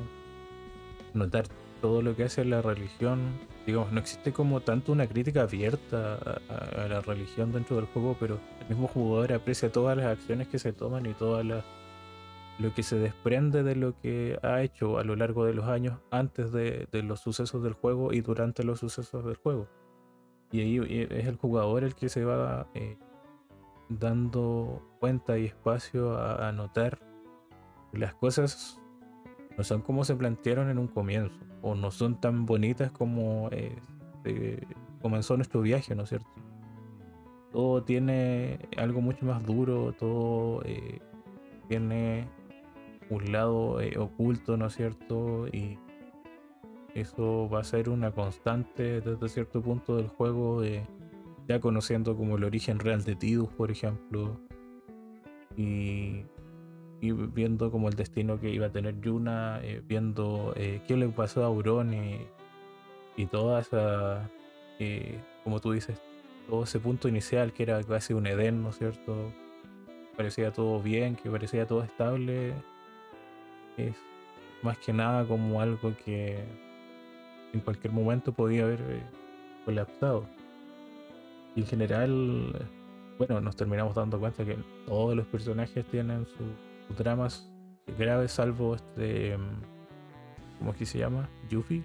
notar todo lo que hace la religión. Digamos, no existe como tanto una crítica abierta a, la religión dentro del juego, pero el mismo jugador aprecia todas las acciones que se toman y todas lo que se desprende de lo que ha hecho a lo largo de los años antes de, los sucesos del juego y durante los sucesos del juego. Y ahí es el jugador el que se va eh, dando cuenta y espacio a, notar que las cosas no son como se plantearon en un comienzo, o no son tan bonitas como eh, comenzó nuestro viaje, ¿no es cierto? Todo tiene algo mucho más duro, todo eh, tiene un lado eh, oculto, ¿no es cierto? Y eso va a ser una constante desde cierto punto del juego, ya conociendo como el origen real de Tidus, por ejemplo, y, viendo como el destino que iba a tener Yuna, eh, viendo eh, qué le pasó a Auron y, toda esa, como tú dices, todo ese punto inicial que era casi un Edén, ¿no es cierto? Parecía todo bien, que parecía todo estable es más que nada como algo que en cualquier momento podía haber eh, colapsado. Y en general, bueno, nos terminamos dando cuenta que todos los personajes tienen sus dramas graves, salvo este. ¿Cómo es que se llama? ¿Yuffie?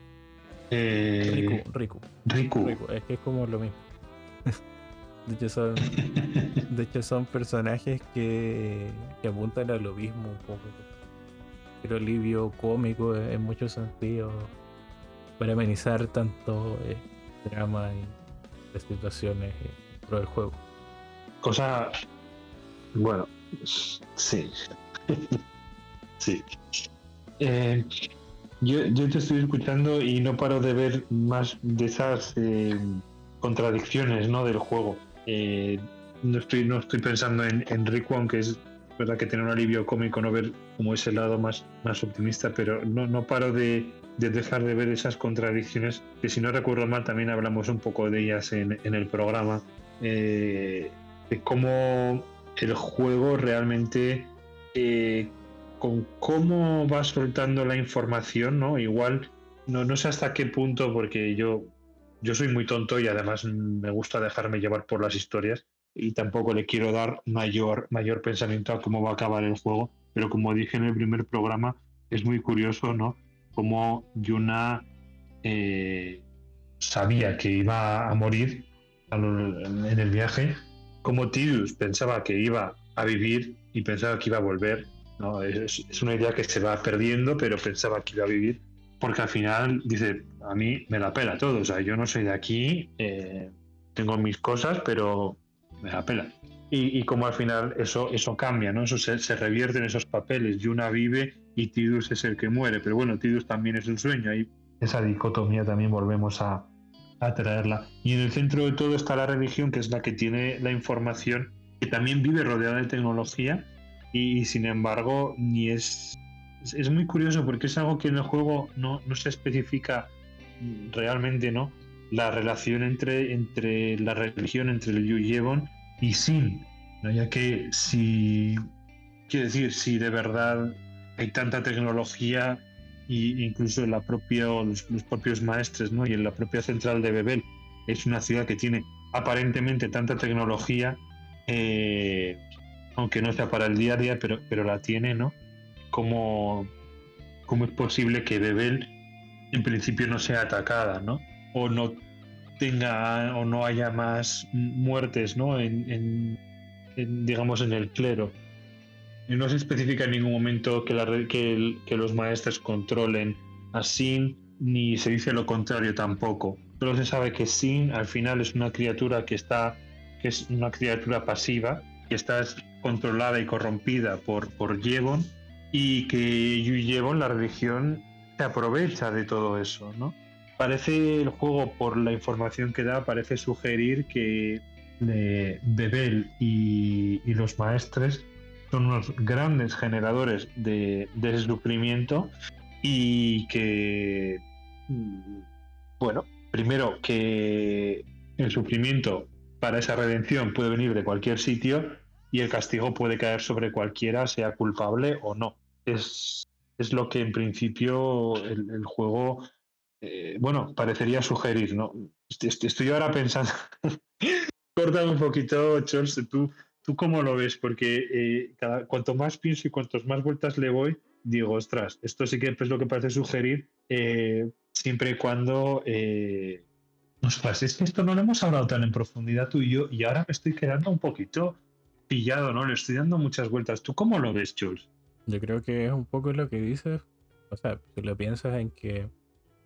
Eh, Riku, Riku. Riku. Es que es como lo mismo. [LAUGHS] de, hecho son, [LAUGHS] de hecho, son personajes que, que apuntan a lo mismo un poco pero alivio cómico en muchos sentidos para amenizar tanto eh, drama y las situaciones eh, dentro del juego. Cosa, bueno, sí, [LAUGHS] sí. Eh, yo, yo, te estoy escuchando y no paro de ver más de esas contradicciones ¿no? del juego. no, estoy, no estoy pensando en, en Rick que es verdad que tiene un alivio cómico no ver como ese lado más, más optimista, pero no, no paro de, dejar de ver esas contradicciones, que si no recuerdo mal también hablamos un poco de ellas en, el programa, eh, de cómo el juego realmente, eh, con cómo va soltando la información, ¿no? Igual, no, no sé hasta qué punto, porque yo, yo soy muy tonto y además me gusta dejarme llevar por las historias, y tampoco le quiero dar mayor, mayor pensamiento a cómo va a acabar el juego, pero como dije en el primer programa, es muy curioso, ¿no? Como Yuna eh, sabía que iba a morir en el viaje, como Tidus pensaba que iba a vivir y pensaba que iba a volver. Es, una idea que se va perdiendo, pero pensaba que iba a vivir, porque al final dice, a mí me la pela todo, o sea, yo no soy de aquí, eh, tengo mis cosas, pero me da pena. Y, como al final eso, eso cambia, ¿no? Eso se, revierte en esos papeles. Yuna vive y Tidus es el que muere. Pero bueno, Tidus también es un sueño. Ahí esa dicotomía también volvemos a, a traerla. Y en el centro de todo está la religión, que es la que tiene la información, que también vive rodeada de tecnología. Y, sin embargo, ni es, es, muy curioso porque es algo que en el juego no, no se especifica realmente, ¿no? la relación entre, entre la religión, entre el Yevon y Sin, ya que si, quiero decir, si de verdad hay tanta tecnología e incluso la propia, los, propios maestres ¿no? y en la propia central de Bebel es una ciudad que tiene aparentemente tanta tecnología, eh, aunque no sea para el día a día, pero, pero la tiene, ¿no? ¿Cómo, ¿Cómo es posible que Bebel en principio no sea atacada, ¿no? o no tenga o no haya más muertes ¿no? En, digamos en el clero. Y no se especifica en ningún momento que, los maestros controlen a Sin, ni se dice lo contrario tampoco. Solo se sabe que Sin al final es una criatura que está que es una criatura pasiva, que está controlada y corrompida por, por Yevon, y que Yevon, la religión, se aprovecha de todo eso, ¿no? Parece el juego, por la información que da, parece sugerir que Bebel y, los maestres son unos grandes generadores de, de y que, mm, bueno, primero que el sufrimiento para esa redención puede venir de cualquier sitio y el castigo puede caer sobre cualquiera, sea culpable o no. Es, es lo que en principio el juego eh, bueno, parecería sugerir, ¿no? Estoy ahora pensando, [LAUGHS] corta un poquito, Charles, ¿tú, ¿tú cómo lo ves? Porque eh, cuanto más pienso y cuantas más vueltas le voy, digo, ostras, esto sí que es lo que parece sugerir, eh, siempre y cuando... Ostras, es que esto no lo hemos hablado tan en profundidad tú y yo, y ahora me estoy quedando un poquito pillado, ¿no? Le estoy dando muchas vueltas. ¿Tú cómo lo ves, Jules? Yo creo que es un poco lo que dices. O sea, si lo piensas en que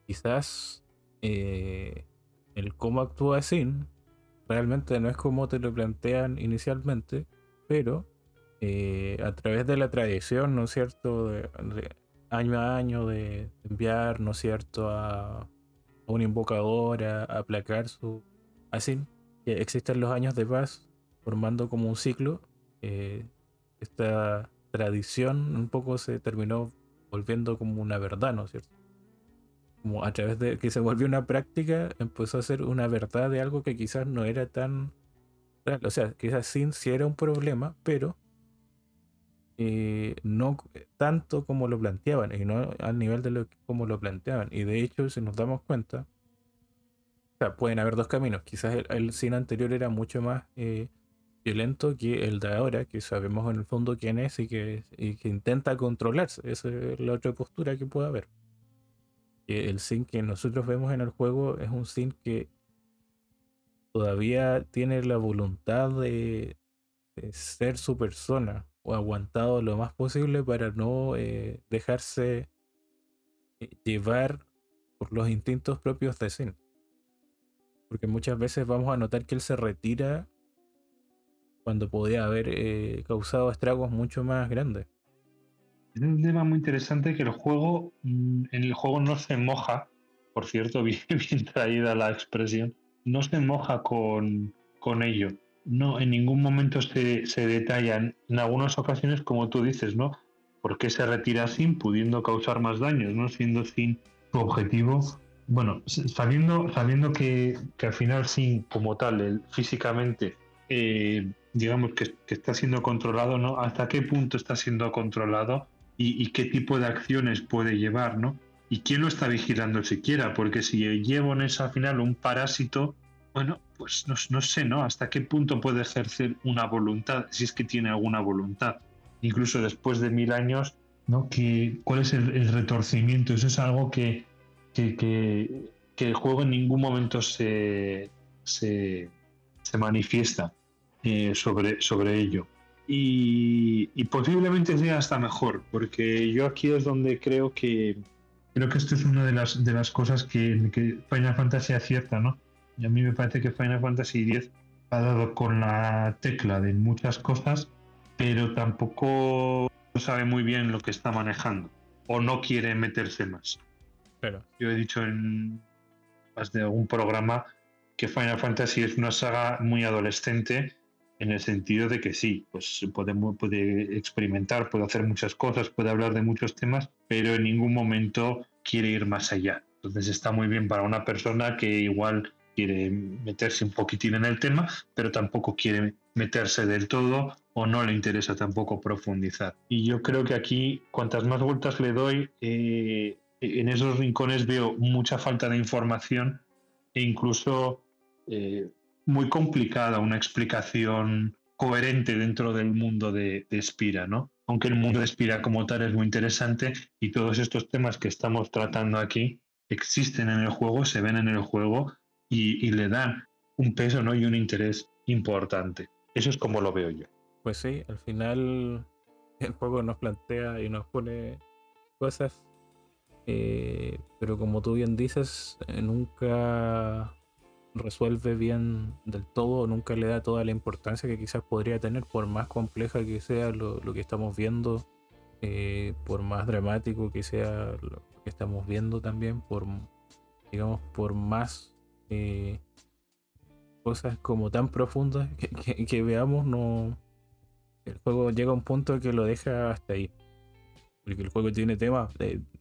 quizás eh, el cómo actúa Sin realmente no es como te lo plantean inicialmente, pero eh, a través de la tradición, ¿no es cierto? De, año a año de enviar, ¿no es cierto?, a, un invocador a, aplacar su así existen los años de paz formando como un ciclo. Eh, esta tradición un poco se terminó volviendo como una verdad, ¿no es cierto? Como a través de que se volvió una práctica, empezó a ser una verdad de algo que quizás no era tan. O sea, quizás sí, sí era un problema, pero eh, no tanto como lo planteaban y no al nivel de lo como lo planteaban. Y de hecho, si nos damos cuenta, pueden haber dos caminos. Quizás el, cine anterior era mucho más eh, violento que el de ahora, que sabemos en el fondo quién es y que, que intenta controlarse. Esa es la otra postura que puede haber. El sin que nosotros vemos en el juego es un sin que todavía tiene la voluntad de, ser su persona o aguantado lo más posible para no eh, dejarse eh, llevar por los instintos propios de Sin. Porque muchas veces vamos a notar que él se retira cuando podía haber eh, causado estragos mucho más grandes. Es un tema muy interesante que el juego, mm, en el juego no se moja, por cierto, [LAUGHS] bien, traída la expresión, no se moja con, con ello. No, en ningún momento se, se detallan. En algunas ocasiones, como tú dices, ¿no? ¿Por qué se retira sin pudiendo causar más daños, ¿no? Siendo sin su objetivo bueno, sabiendo, sabiendo que, al final sí, como tal, físicamente, eh, digamos que, está siendo controlado, ¿no? ¿Hasta qué punto está siendo controlado y, qué tipo de acciones puede llevar, ¿no? ¿Y quién lo está vigilando siquiera? Porque si llevo en esa final un parásito, bueno, pues no, sé, ¿no? ¿Hasta qué punto puede ejercer una voluntad, si es que tiene alguna voluntad? Incluso después de mil años, ¿no? ¿Qué, ¿Cuál es el retorcimiento? Eso es algo que, que, el juego en ningún momento se, se, manifiesta eh, sobre, sobre ello. Y, posiblemente sea hasta mejor, porque yo aquí es donde creo que creo que esto es una de las, de las cosas que, que Final Fantasy acierta, ¿no? Y a mí me parece que Final Fantasy X ha dado con la tecla de muchas cosas, pero tampoco sabe muy bien lo que está manejando o no quiere meterse más. Yo he dicho en más de algún programa que Final Fantasy es una saga muy adolescente en el sentido de que sí, pues puede, puede experimentar, puede hacer muchas cosas, puede hablar de muchos temas, pero en ningún momento quiere ir más allá. Entonces está muy bien para una persona que igual quiere meterse un poquitín en el tema, pero tampoco quiere meterse del todo o no le interesa tampoco profundizar. Y yo creo que aquí, cuantas más vueltas le doy, eh, en esos rincones veo mucha falta de información e incluso eh, muy complicada una explicación coherente dentro del mundo de, de, Spira, ¿no? Aunque el mundo de Spira como tal es muy interesante y todos estos temas que estamos tratando aquí existen en el juego, se ven en el juego y, le dan un peso ¿no? y un interés importante. Eso es como lo veo yo. Pues sí, al final el juego nos plantea y nos pone cosas eh, pero como tú bien dices, eh, nunca resuelve bien del todo, nunca le da toda la importancia que quizás podría tener, por más compleja que sea lo, que estamos viendo, eh, por más dramático que sea lo que estamos viendo también, por digamos, por más cosas como tan profundas que, veamos, no el juego llega a un punto que lo deja hasta ahí. Porque el juego tiene temas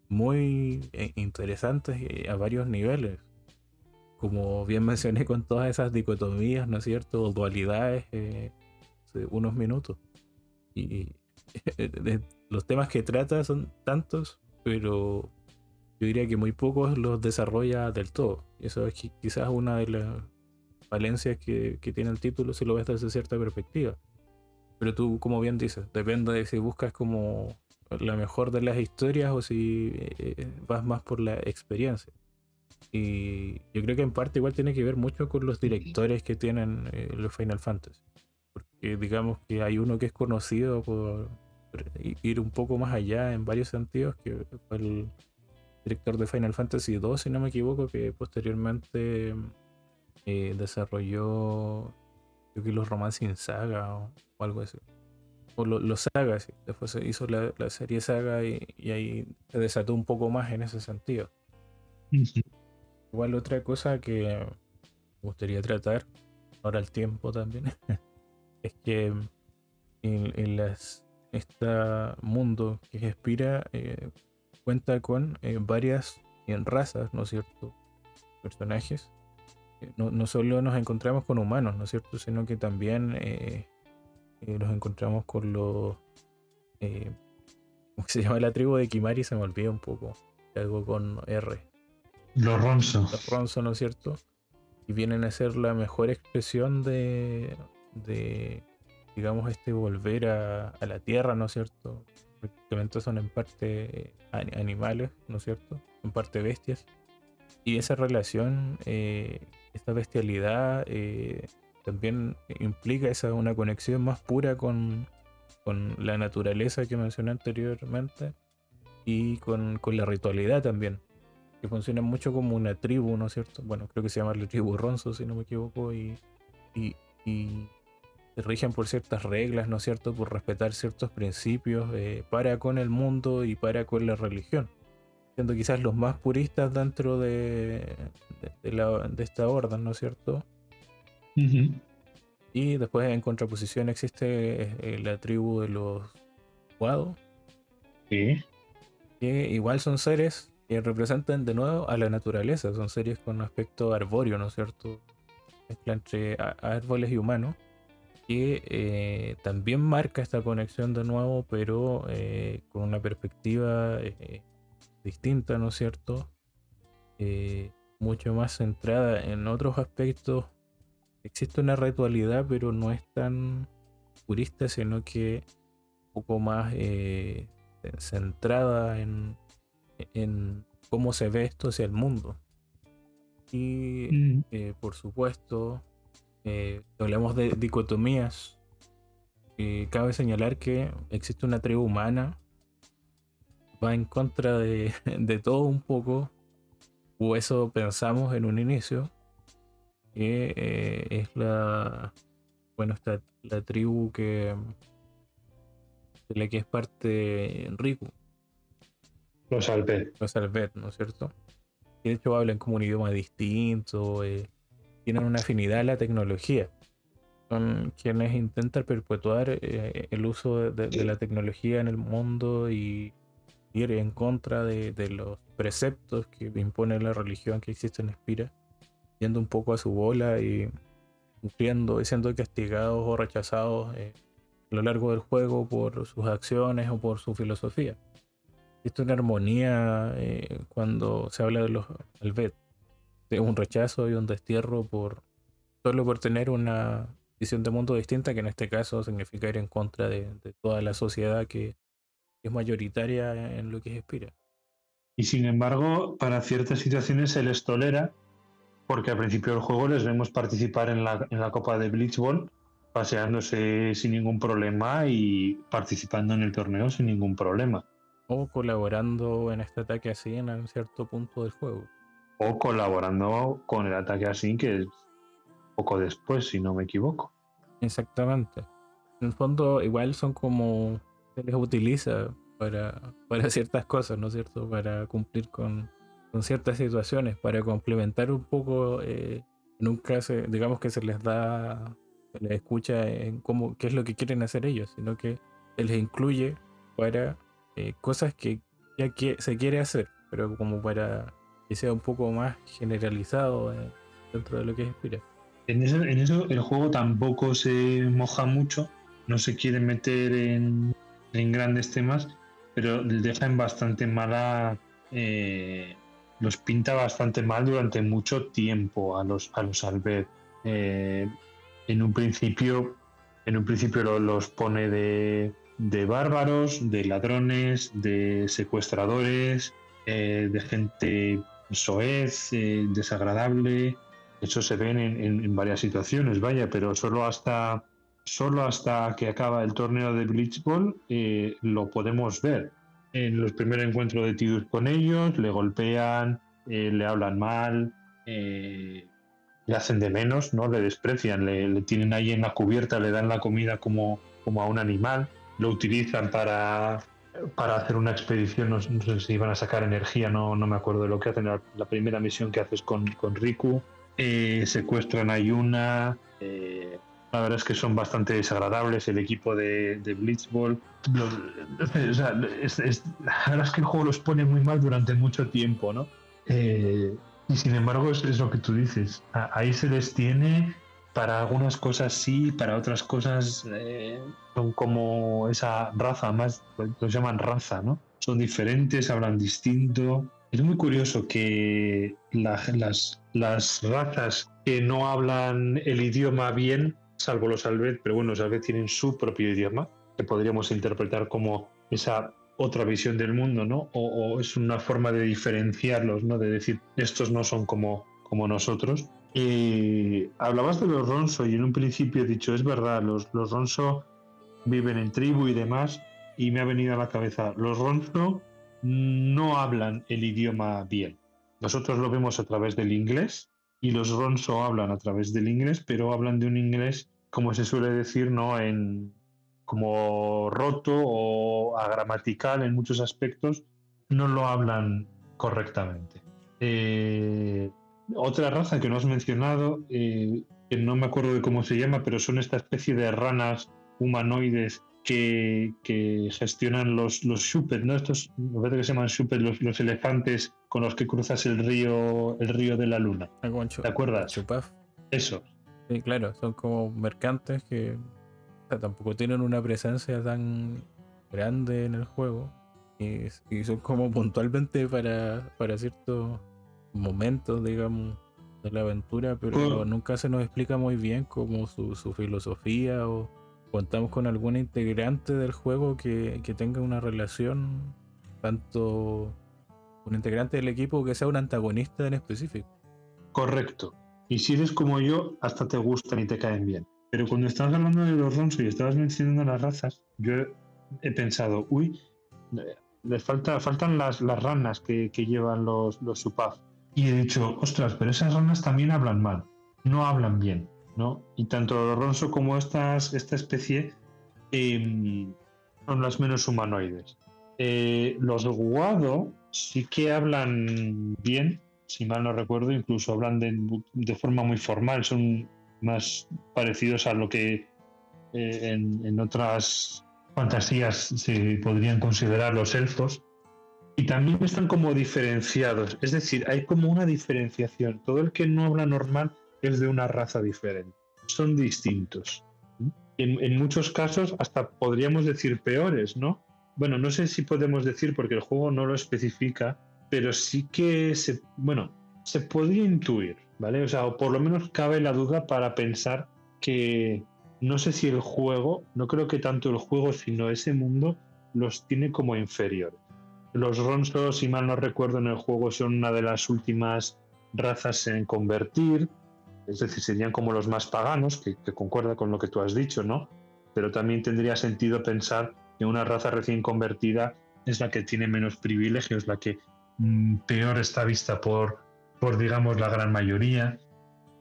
muy eh, interesantes a varios niveles. Como bien mencioné con todas esas dicotomías, ¿no es cierto? O dualidades eh, unos minutos. Y [LAUGHS] los temas que trata son tantos, pero yo diría que muy pocos los desarrolla del todo. Eso es quizás una de las falencias que, tiene el título si lo ves desde cierta perspectiva. Pero tú, como bien dices, depende de si buscas como la mejor de las historias o si eh, vas más por la experiencia. Y yo creo que en parte igual tiene que ver mucho con los directores que tienen eh, los Final Fantasy. Porque que digamos que hay uno que es conocido por ir un poco más allá en varios sentidos, que fue el director de Final Fantasy II, si no me equivoco, que posteriormente eh, desarrolló los romances en saga o, algo así. O los sagas, después se hizo la, serie saga y, ahí se desató un poco más en ese sentido. Igual otra cosa que me gustaría tratar, ahora el tiempo también, [LAUGHS] es que en, este mundo que expira eh, cuenta con eh, varias razas, ¿no es cierto? Personajes. Eh, no, solo nos encontramos con humanos, ¿no es cierto? Sino que también eh, nos encontramos con los... ¿Cómo se llama la tribu de Kimari? Se me olvida un poco. Algo con R. Los Ronzo. Los Ronzo, ¿no es cierto? Y vienen a ser la mejor expresión de, de digamos, este volver a, a la tierra, ¿no es cierto? prácticamente son en parte animales, ¿no es cierto? En parte bestias. Y esa relación, eh, esta bestialidad, eh, también implica esa una conexión más pura con, la naturaleza que mencioné anteriormente y con, la ritualidad también, que funciona mucho como una tribu, ¿no es cierto? Bueno, creo que se llama la tribu Ronzo, si no me equivoco, y, y se rigen por ciertas reglas, ¿no es cierto? Por respetar ciertos principios eh, para con el mundo y para con la religión. Siendo quizás los más puristas dentro de, de, esta orden, ¿no es cierto? Y después en contraposición existe eh, la tribu de los Guado. Sí. Que igual son seres que representan de nuevo a la naturaleza. Son seres con aspecto arbóreo, ¿no es cierto? Mezcla entre árboles y humanos que eh, también marca esta conexión de nuevo, pero eh, con una perspectiva eh, distinta, ¿no es cierto? mucho más centrada en otros aspectos. Existe una ritualidad, pero no es tan purista, sino que un poco más centrada en, en, cómo se ve esto hacia el mundo. Y mm. por supuesto, eh, hablamos de dicotomías, eh, cabe señalar que existe una tribu humana, va en contra [LAUGHS] de, todo un poco, o eso pensamos en un inicio, que eh, es la, bueno, esta, la tribu que, de la que es parte Riku. Los Albet. Los Albet, ¿no es cierto? de hecho hablan como un idioma distinto, eh, tienen una afinidad a la tecnología. Son quienes intentan perpetuar eh, el uso de, la tecnología en el mundo y ir en contra de, los preceptos que impone la religión que existe en Espira, yendo un poco a su bola y sufriendo y siendo castigados o rechazados eh, a lo largo del juego por sus acciones o por su filosofía. Existe una armonía eh, cuando se habla de los Alvet un rechazo y un destierro por solo por tener una visión de mundo distinta, que en este caso significa ir en contra de, toda la sociedad que es mayoritaria en lo que Espira. Y sin embargo, para ciertas situaciones se les tolera, porque al principio del juego les vemos participar en la, en la Copa de Blitzball, paseándose sin ningún problema y participando en el torneo sin ningún problema. O colaborando en este ataque así en un cierto punto del juego o colaborando con el ataque así, que es poco después, si no me equivoco. Exactamente. En el fondo, igual son como se les utiliza para, para ciertas cosas, ¿no es cierto? Para cumplir con, con ciertas situaciones, para complementar un poco. Eh, nunca se, digamos que se les da, se les escucha en cómo, qué es lo que quieren hacer ellos, sino que se les incluye para eh, cosas que ya se quiere hacer, pero como para que sea un poco más generalizado eh, dentro de lo que es Spira. En eso, el juego tampoco se moja mucho, no se quiere meter en, grandes temas, pero deja en bastante mala. Eh, los pinta bastante mal durante mucho tiempo a los, a los Albert. En un principio, en un principio los pone de, de bárbaros, de ladrones, de secuestradores, de gente eso es eh, desagradable, eso se ve en, varias situaciones, vaya, pero solo hasta solo hasta que acaba el torneo de Blitzball eh, lo podemos ver. En los primeros encuentros de Tidus con ellos, le golpean, eh, le hablan mal, eh, le hacen de menos, ¿no? Le desprecian, le, tienen ahí en la cubierta, le dan la comida como, como a un animal, lo utilizan para, para hacer una expedición, no, sé si van a sacar energía, no, no me acuerdo de lo que hacen, la, primera misión que haces con, con Riku, eh, secuestran a Yuna, eh, la verdad es que son bastante desagradables el equipo de, de Blitzball. [LAUGHS] es, la verdad es que el juego los pone muy mal durante mucho tiempo, ¿no? Eh, y sin embargo, es, lo que tú dices. ahí se les tiene, para algunas cosas sí, para otras cosas eh, son como esa raza, más lo llaman raza, ¿no? Son diferentes, hablan distinto. Es muy curioso que las, las razas que no hablan el idioma bien, salvo los Albet, pero bueno, los Albet tienen su propio idioma, que podríamos interpretar como esa otra visión del mundo, ¿no? O, es una forma de diferenciarlos, ¿no? De decir, estos no son como, como nosotros. Y hablabas de los Ronso y en un principio he dicho, es verdad, los, los Ronso viven en tribu y demás, y me ha venido a la cabeza, los Ronso no hablan el idioma bien. Nosotros lo vemos a través del inglés y los Ronso hablan a través del inglés, pero hablan de un inglés, como se suele decir, ¿no? En, como roto o agramatical en muchos aspectos, no lo hablan correctamente. Eh, otra raza que no has mencionado, eh, que no me acuerdo de cómo se llama, pero son esta especie de ranas humanoides que, gestionan los, los shupet, ¿no? Estos, me parece que se llaman shupet, los, los, elefantes con los que cruzas el río, el río de la luna. ¿Te acuerdas? Chupaf. Eso. Sí, claro, son como mercantes que tampoco tienen una presencia tan grande en el juego. Y, son como puntualmente para, para ciertos momentos, digamos, de la aventura, pero nunca se nos explica muy bien como su, filosofía o contamos con algún integrante del juego que, que tenga una relación, tanto un integrante del equipo que sea un antagonista en específico. Correcto. Y si eres como yo, hasta te gustan y te caen bien. Pero cuando estabas hablando de los Ronso y estabas mencionando las razas, yo he pensado, uy, les falta, faltan las, las ranas que, llevan los, los Supaf. Y he dicho, ostras, pero esas ranas también hablan mal, no hablan bien, ¿no? Y tanto Ronso como esta especie em, son las menos humanoides. Eh, los Guado sí que hablan bien, si mal no recuerdo, incluso hablan de, de forma muy formal, son más parecidos a lo que eh, en, otras fantasías se podrían considerar los elfos. Y también están como diferenciados, es decir, hay como una diferenciación. Todo el que no habla normal es de una raza diferente. Son distintos. En, muchos casos hasta podríamos decir peores, ¿no? Bueno, no sé si podemos decir porque el juego no lo especifica, pero sí que se, bueno, se podría intuir, ¿vale? O sea, o por lo menos cabe la duda para pensar que no sé si el juego, no creo que tanto el juego, sino ese mundo los tiene como inferiores. Los Ronsos, si mal no recuerdo, en el juego son una de las últimas razas en convertir, es decir, serían como los más paganos, que, concuerda con lo que tú has dicho, ¿no? Pero también tendría sentido pensar que una raza recién convertida es la que tiene menos privilegios, la que mm, peor está vista por, por digamos la gran mayoría.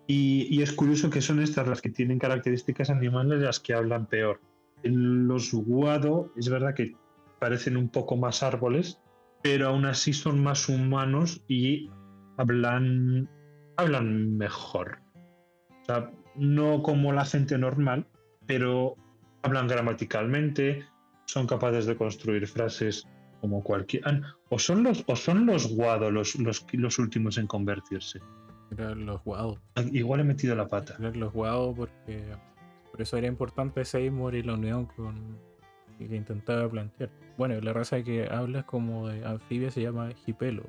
Y, es curioso que son estas las que tienen características animales las que hablan peor. En los guado es verdad que parecen un poco más árboles, pero aún así son más humanos y hablan, hablan mejor. O sea, no como la gente normal, pero hablan gramaticalmente, son capaces de construir frases como cualquier. Ah, o son los, o son los Guado los, los, los últimos en convertirse. Eran los Guado. Igual he metido la pata. Eran los Guado porque por eso era importante Seymour y la unión con que intentaba plantear. Bueno, la raza que hablas como de anfibia se llama Hipelo.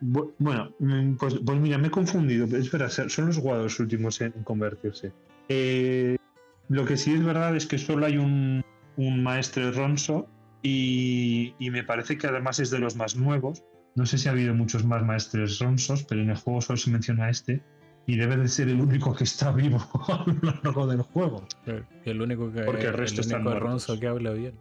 Bueno, mm, pues, pues, mira, me he confundido. Es verdad, son los Guado los últimos en convertirse. Eh, lo que sí es verdad es que solo hay un, un maestro Ronso y, me parece que además es de los más nuevos. No sé si ha habido muchos más maestros ronsos, pero en el juego solo se menciona este. y debe de ser el único que está vivo [LAUGHS] a lo largo del juego. El único que, Porque el resto el único que habla bien.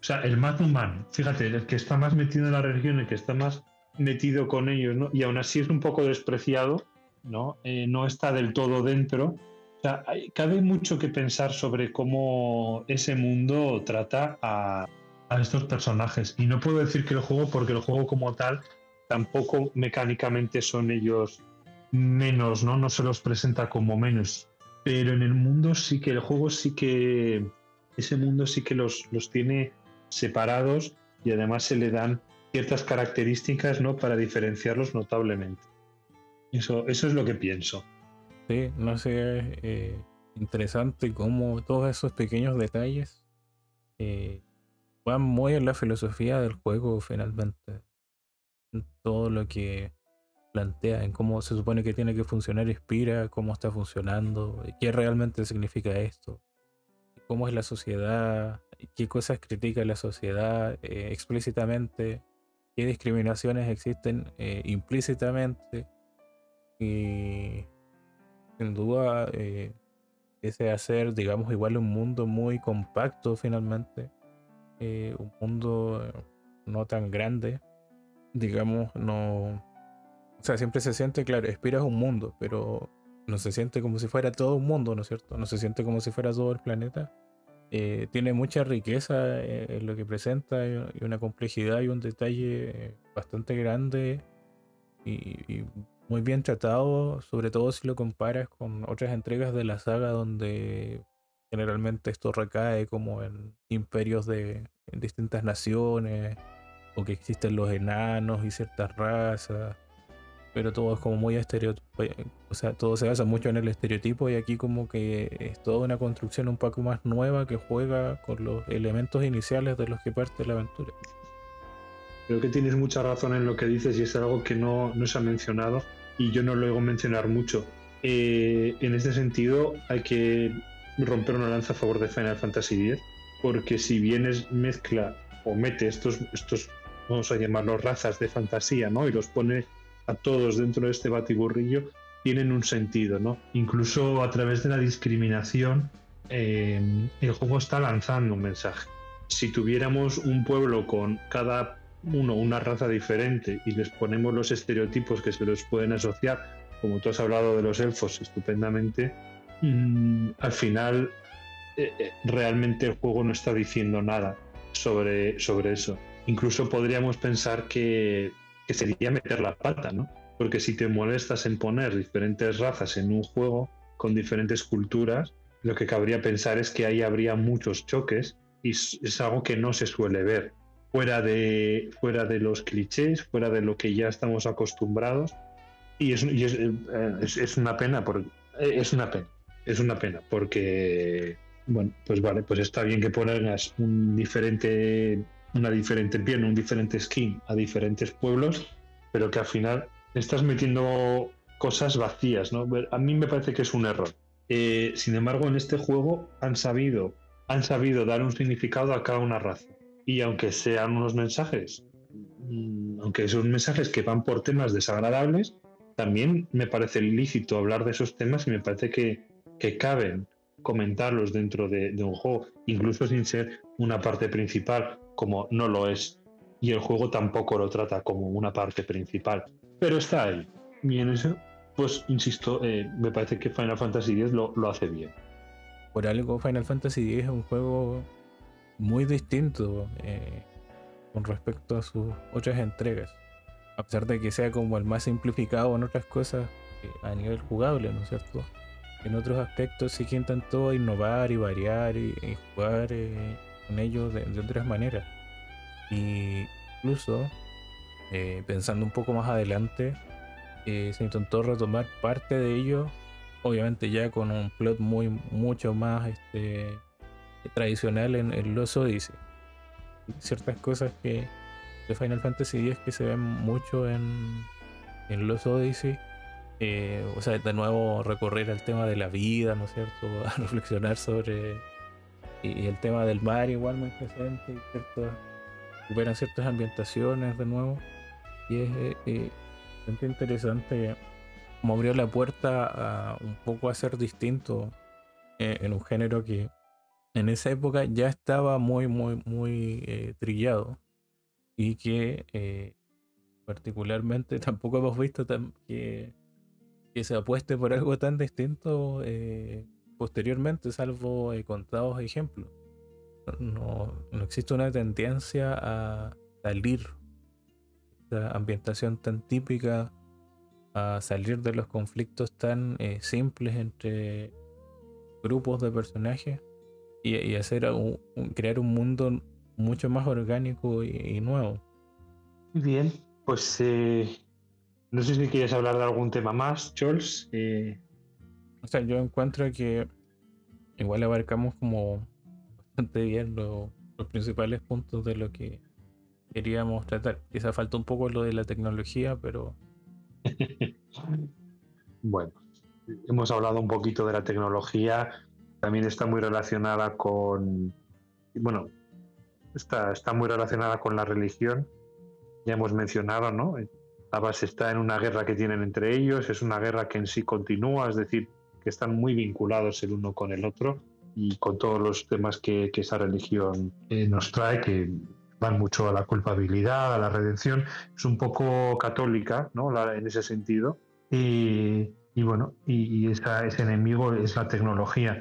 O sea, el más humano, fíjate, el que está más metido en la religión, el que está más metido con ellos. Y aún así es un poco despreciado, ¿no? Eh, no está del todo dentro. O sea, hay, cabe mucho que pensar sobre cómo ese mundo trata a estos personajes. Y no puedo decir que el juego, porque el juego como tal tampoco mecánicamente son ellos menos, ¿no? No se los presenta como menos. Pero en el mundo sí que el juego sí que. Ese mundo sí que los, los tiene separados y además se le dan ciertas características, ¿no? Para diferenciarlos notablemente. Eso, eso es lo que pienso. Sí, no sé, eh, interesante cómo todos esos pequeños detalles eh, van muy en la filosofía del juego finalmente. Todo lo que plantea, en cómo se supone que tiene que funcionar Inspira, cómo está funcionando, qué realmente significa esto, cómo es la sociedad, qué cosas critica la sociedad eh, explícitamente, qué discriminaciones existen eh, implícitamente. Y sin duda, eh, ese hacer, digamos, igual un mundo muy compacto finalmente, un mundo no tan grande, digamos, no o sea, siempre se siente, claro, Espira es un mundo, pero no se siente como si fuera todo un mundo, ¿no es cierto? No se siente como si fuera todo el planeta. Eh, tiene mucha riqueza eh, en lo que presenta y una complejidad y un detalle eh, bastante grande y, muy bien tratado, sobre todo si lo comparas con otras entregas de la saga donde generalmente esto recae como en imperios de distintas naciones o que existen los enanos y ciertas razas pero todo es como muy estereotipo, o sea, todo se basa mucho en el estereotipo y aquí como que es toda una construcción un poco más nueva que juega con los elementos iniciales de los que parte la aventura. Creo que tienes mucha razón en lo que dices y es algo que no, no se ha mencionado y yo no lo a mencionar mucho. Eh, en este sentido hay que romper una lanza a favor de Final Fantasy X porque si bien es mezcla o mete estos, estos vamos a llamarlos razas de fantasía, ¿no? Y los pone a todos dentro de este batiburrillo tienen un sentido, ¿no? Incluso a través de la discriminación, eh, el juego está lanzando un mensaje. Si tuviéramos un pueblo con cada uno una raza diferente y les ponemos los estereotipos que se les pueden asociar, como tú has hablado de los elfos estupendamente, mm, al final eh, eh, realmente el juego no está diciendo nada sobre, sobre eso. Incluso podríamos pensar que que sería meter la pata, ¿no? Porque si te molestas en poner diferentes razas en un juego con diferentes culturas, lo que cabría pensar es que ahí habría muchos choques y es algo que no se suele ver. Fuera de, fuera de los clichés, fuera de lo que ya estamos acostumbrados. Y es, eh, es, una pena, porque, eh, es una pena, es una pena, porque, bueno, pues vale, pues está bien que pongas un diferente una diferente piel, un diferente skin a diferentes pueblos, pero que al final estás metiendo cosas vacías, ¿no? A mí me parece que es un error. Eh, sin embargo, en este juego han sabido, han sabido dar un significado a cada una raza. Y aunque sean unos mensajes, mm, aunque son mensajes que van por temas desagradables, también me parece lícito hablar de esos temas y me parece que, que caben comentarlos dentro de, un juego, incluso sin ser una parte principal, como no lo es. Y el juego tampoco lo trata como una parte principal. Pero está ahí. Y en eso, pues insisto, eh, me parece que Final Fantasy X lo, hace bien. Por algo, Final Fantasy X es un juego muy distinto eh, con respecto a sus otras entregas. A pesar de que sea como el más simplificado en otras cosas eh, a nivel jugable, ¿no es cierto? en otros aspectos sí que intentó innovar y variar y, jugar eh, ellos de, otras maneras. Y incluso, eh, pensando un poco más adelante, eh, se intentó retomar parte de ello, obviamente ya con un plot muy mucho más este, tradicional en, Los Odyssey. Ciertas cosas que de Final Fantasy X que se ven mucho en, en Los Odyssey eh, o sea, de nuevo recorrer al tema de la vida, ¿no es cierto? [LAUGHS] A reflexionar sobre. Y, el tema del mar, igual muy presente, ¿cierto? Recuperan ciertas ambientaciones de nuevo. Y es eh, eh interesante como abrió la puerta un poco a ser distinto eh, en un género que en esa época ya estaba muy, muy, muy eh, trillado y que particularmente [LAUGHS] tampoco hemos visto que, que, se apueste por algo tan distinto posteriormente, salvo contados ejemplos. No, no existe una tendencia a salir esta ambientación tan típica a salir de los conflictos tan eh, simples entre grupos de personajes y, hacer un, crear un mundo mucho más orgánico y, nuevo. Bien, pues eh, no sé si quieres hablar de algún tema más, Charles. Eh, o sea, yo encuentro que igual abarcamos como bastante bien los principales puntos de lo que queríamos tratar. Quizá falta un poco lo de la tecnología, pero [LAUGHS] bueno, hemos hablado un poquito de la tecnología, también está muy relacionada con, bueno, está, está muy relacionada con la religión, ya hemos mencionado, ¿no? La base está en una guerra que tienen entre ellos, es una guerra que en sí continúa, es decir, que están muy vinculados el uno con el otro y con todos los temas que, esa religión eh, nos trae, que van mucho a la culpabilidad, a la redención. Es un poco católica, ¿no? en ese sentido. Y, bueno, y, ese enemigo es la tecnología.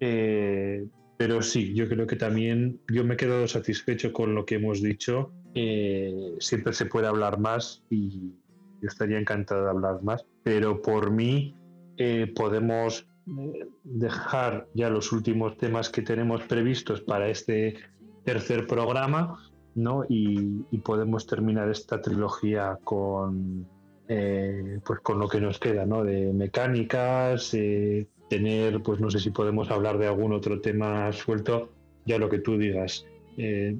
Eh, pero sí, yo creo que también yo me he quedado satisfecho con lo que hemos dicho. Eh, siempre se puede hablar más y yo estaría encantado de hablar más. Pero por mí eh, podemos dejar ya los últimos temas que tenemos previstos para este tercer programa ¿no? Y, podemos terminar esta trilogía con, eh, pues con lo que nos queda, ¿no? De mecánicas, eh, tener, pues no sé si podemos hablar de algún otro tema suelto, ya lo que tú digas, eh,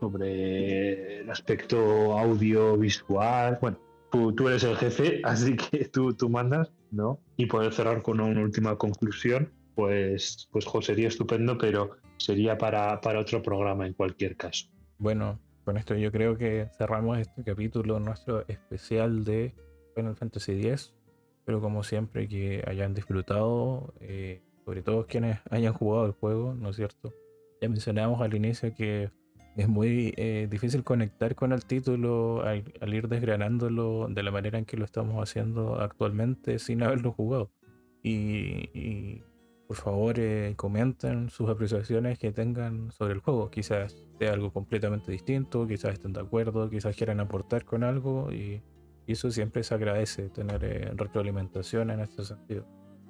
sobre el aspecto audiovisual, bueno, tú, tú, eres el jefe, [LAUGHS] así que tú, tú mandas, ¿no? Y poder cerrar con una última conclusión, pues, pues sería estupendo, pero sería para, para otro programa en cualquier caso. Bueno, con esto yo creo que cerramos este capítulo nuestro especial de Final Fantasy X. Pero como siempre que hayan disfrutado, eh, sobre todo quienes hayan jugado el juego, ¿no es cierto? Ya mencionamos al inicio que es muy eh, difícil conectar con el título al, ir desgranándolo de la manera en que lo estamos haciendo actualmente sin haberlo jugado. y por favor eh, comenten sus apreciaciones que tengan sobre el juego. Quizás sea algo completamente distinto, quizás estén de acuerdo, quizás quieran aportar con algo y, eso siempre se agradece, tener eh, retroalimentación en este sentido.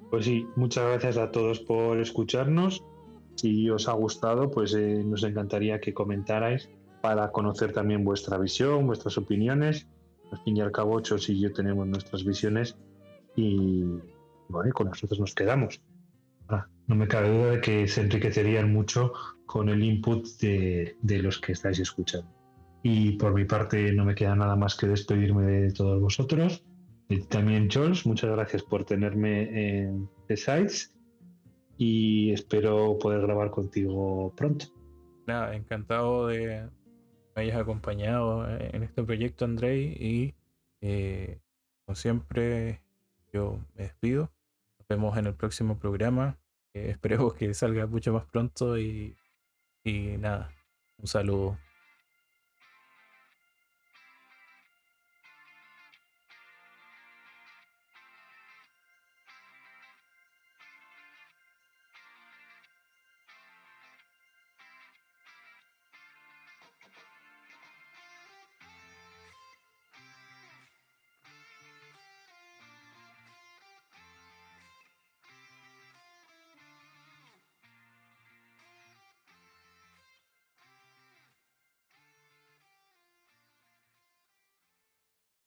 Pues sí, muchas gracias a todos por escucharnos. Si os ha gustado, pues eh, nos encantaría que comentarais para conocer también vuestra visión, vuestras opiniones. Al fin y al cabo, ocho y yo tenemos nuestras visiones y bueno, con nosotros nos quedamos. Ah, no me cabe duda de que se enriquecerían mucho con el input de, los que estáis escuchando. Y por mi parte no me queda nada más que despedirme de todos vosotros. Y también, Jules, muchas gracias por tenerme en The Sites y espero poder grabar contigo pronto. Nada, encantado de que me hayas acompañado en este proyecto, Andrei, y eh, como siempre yo me despido vemos en el próximo programa. Eh, [LAUGHS] esperemos que salga mucho más pronto y nada, un saludo.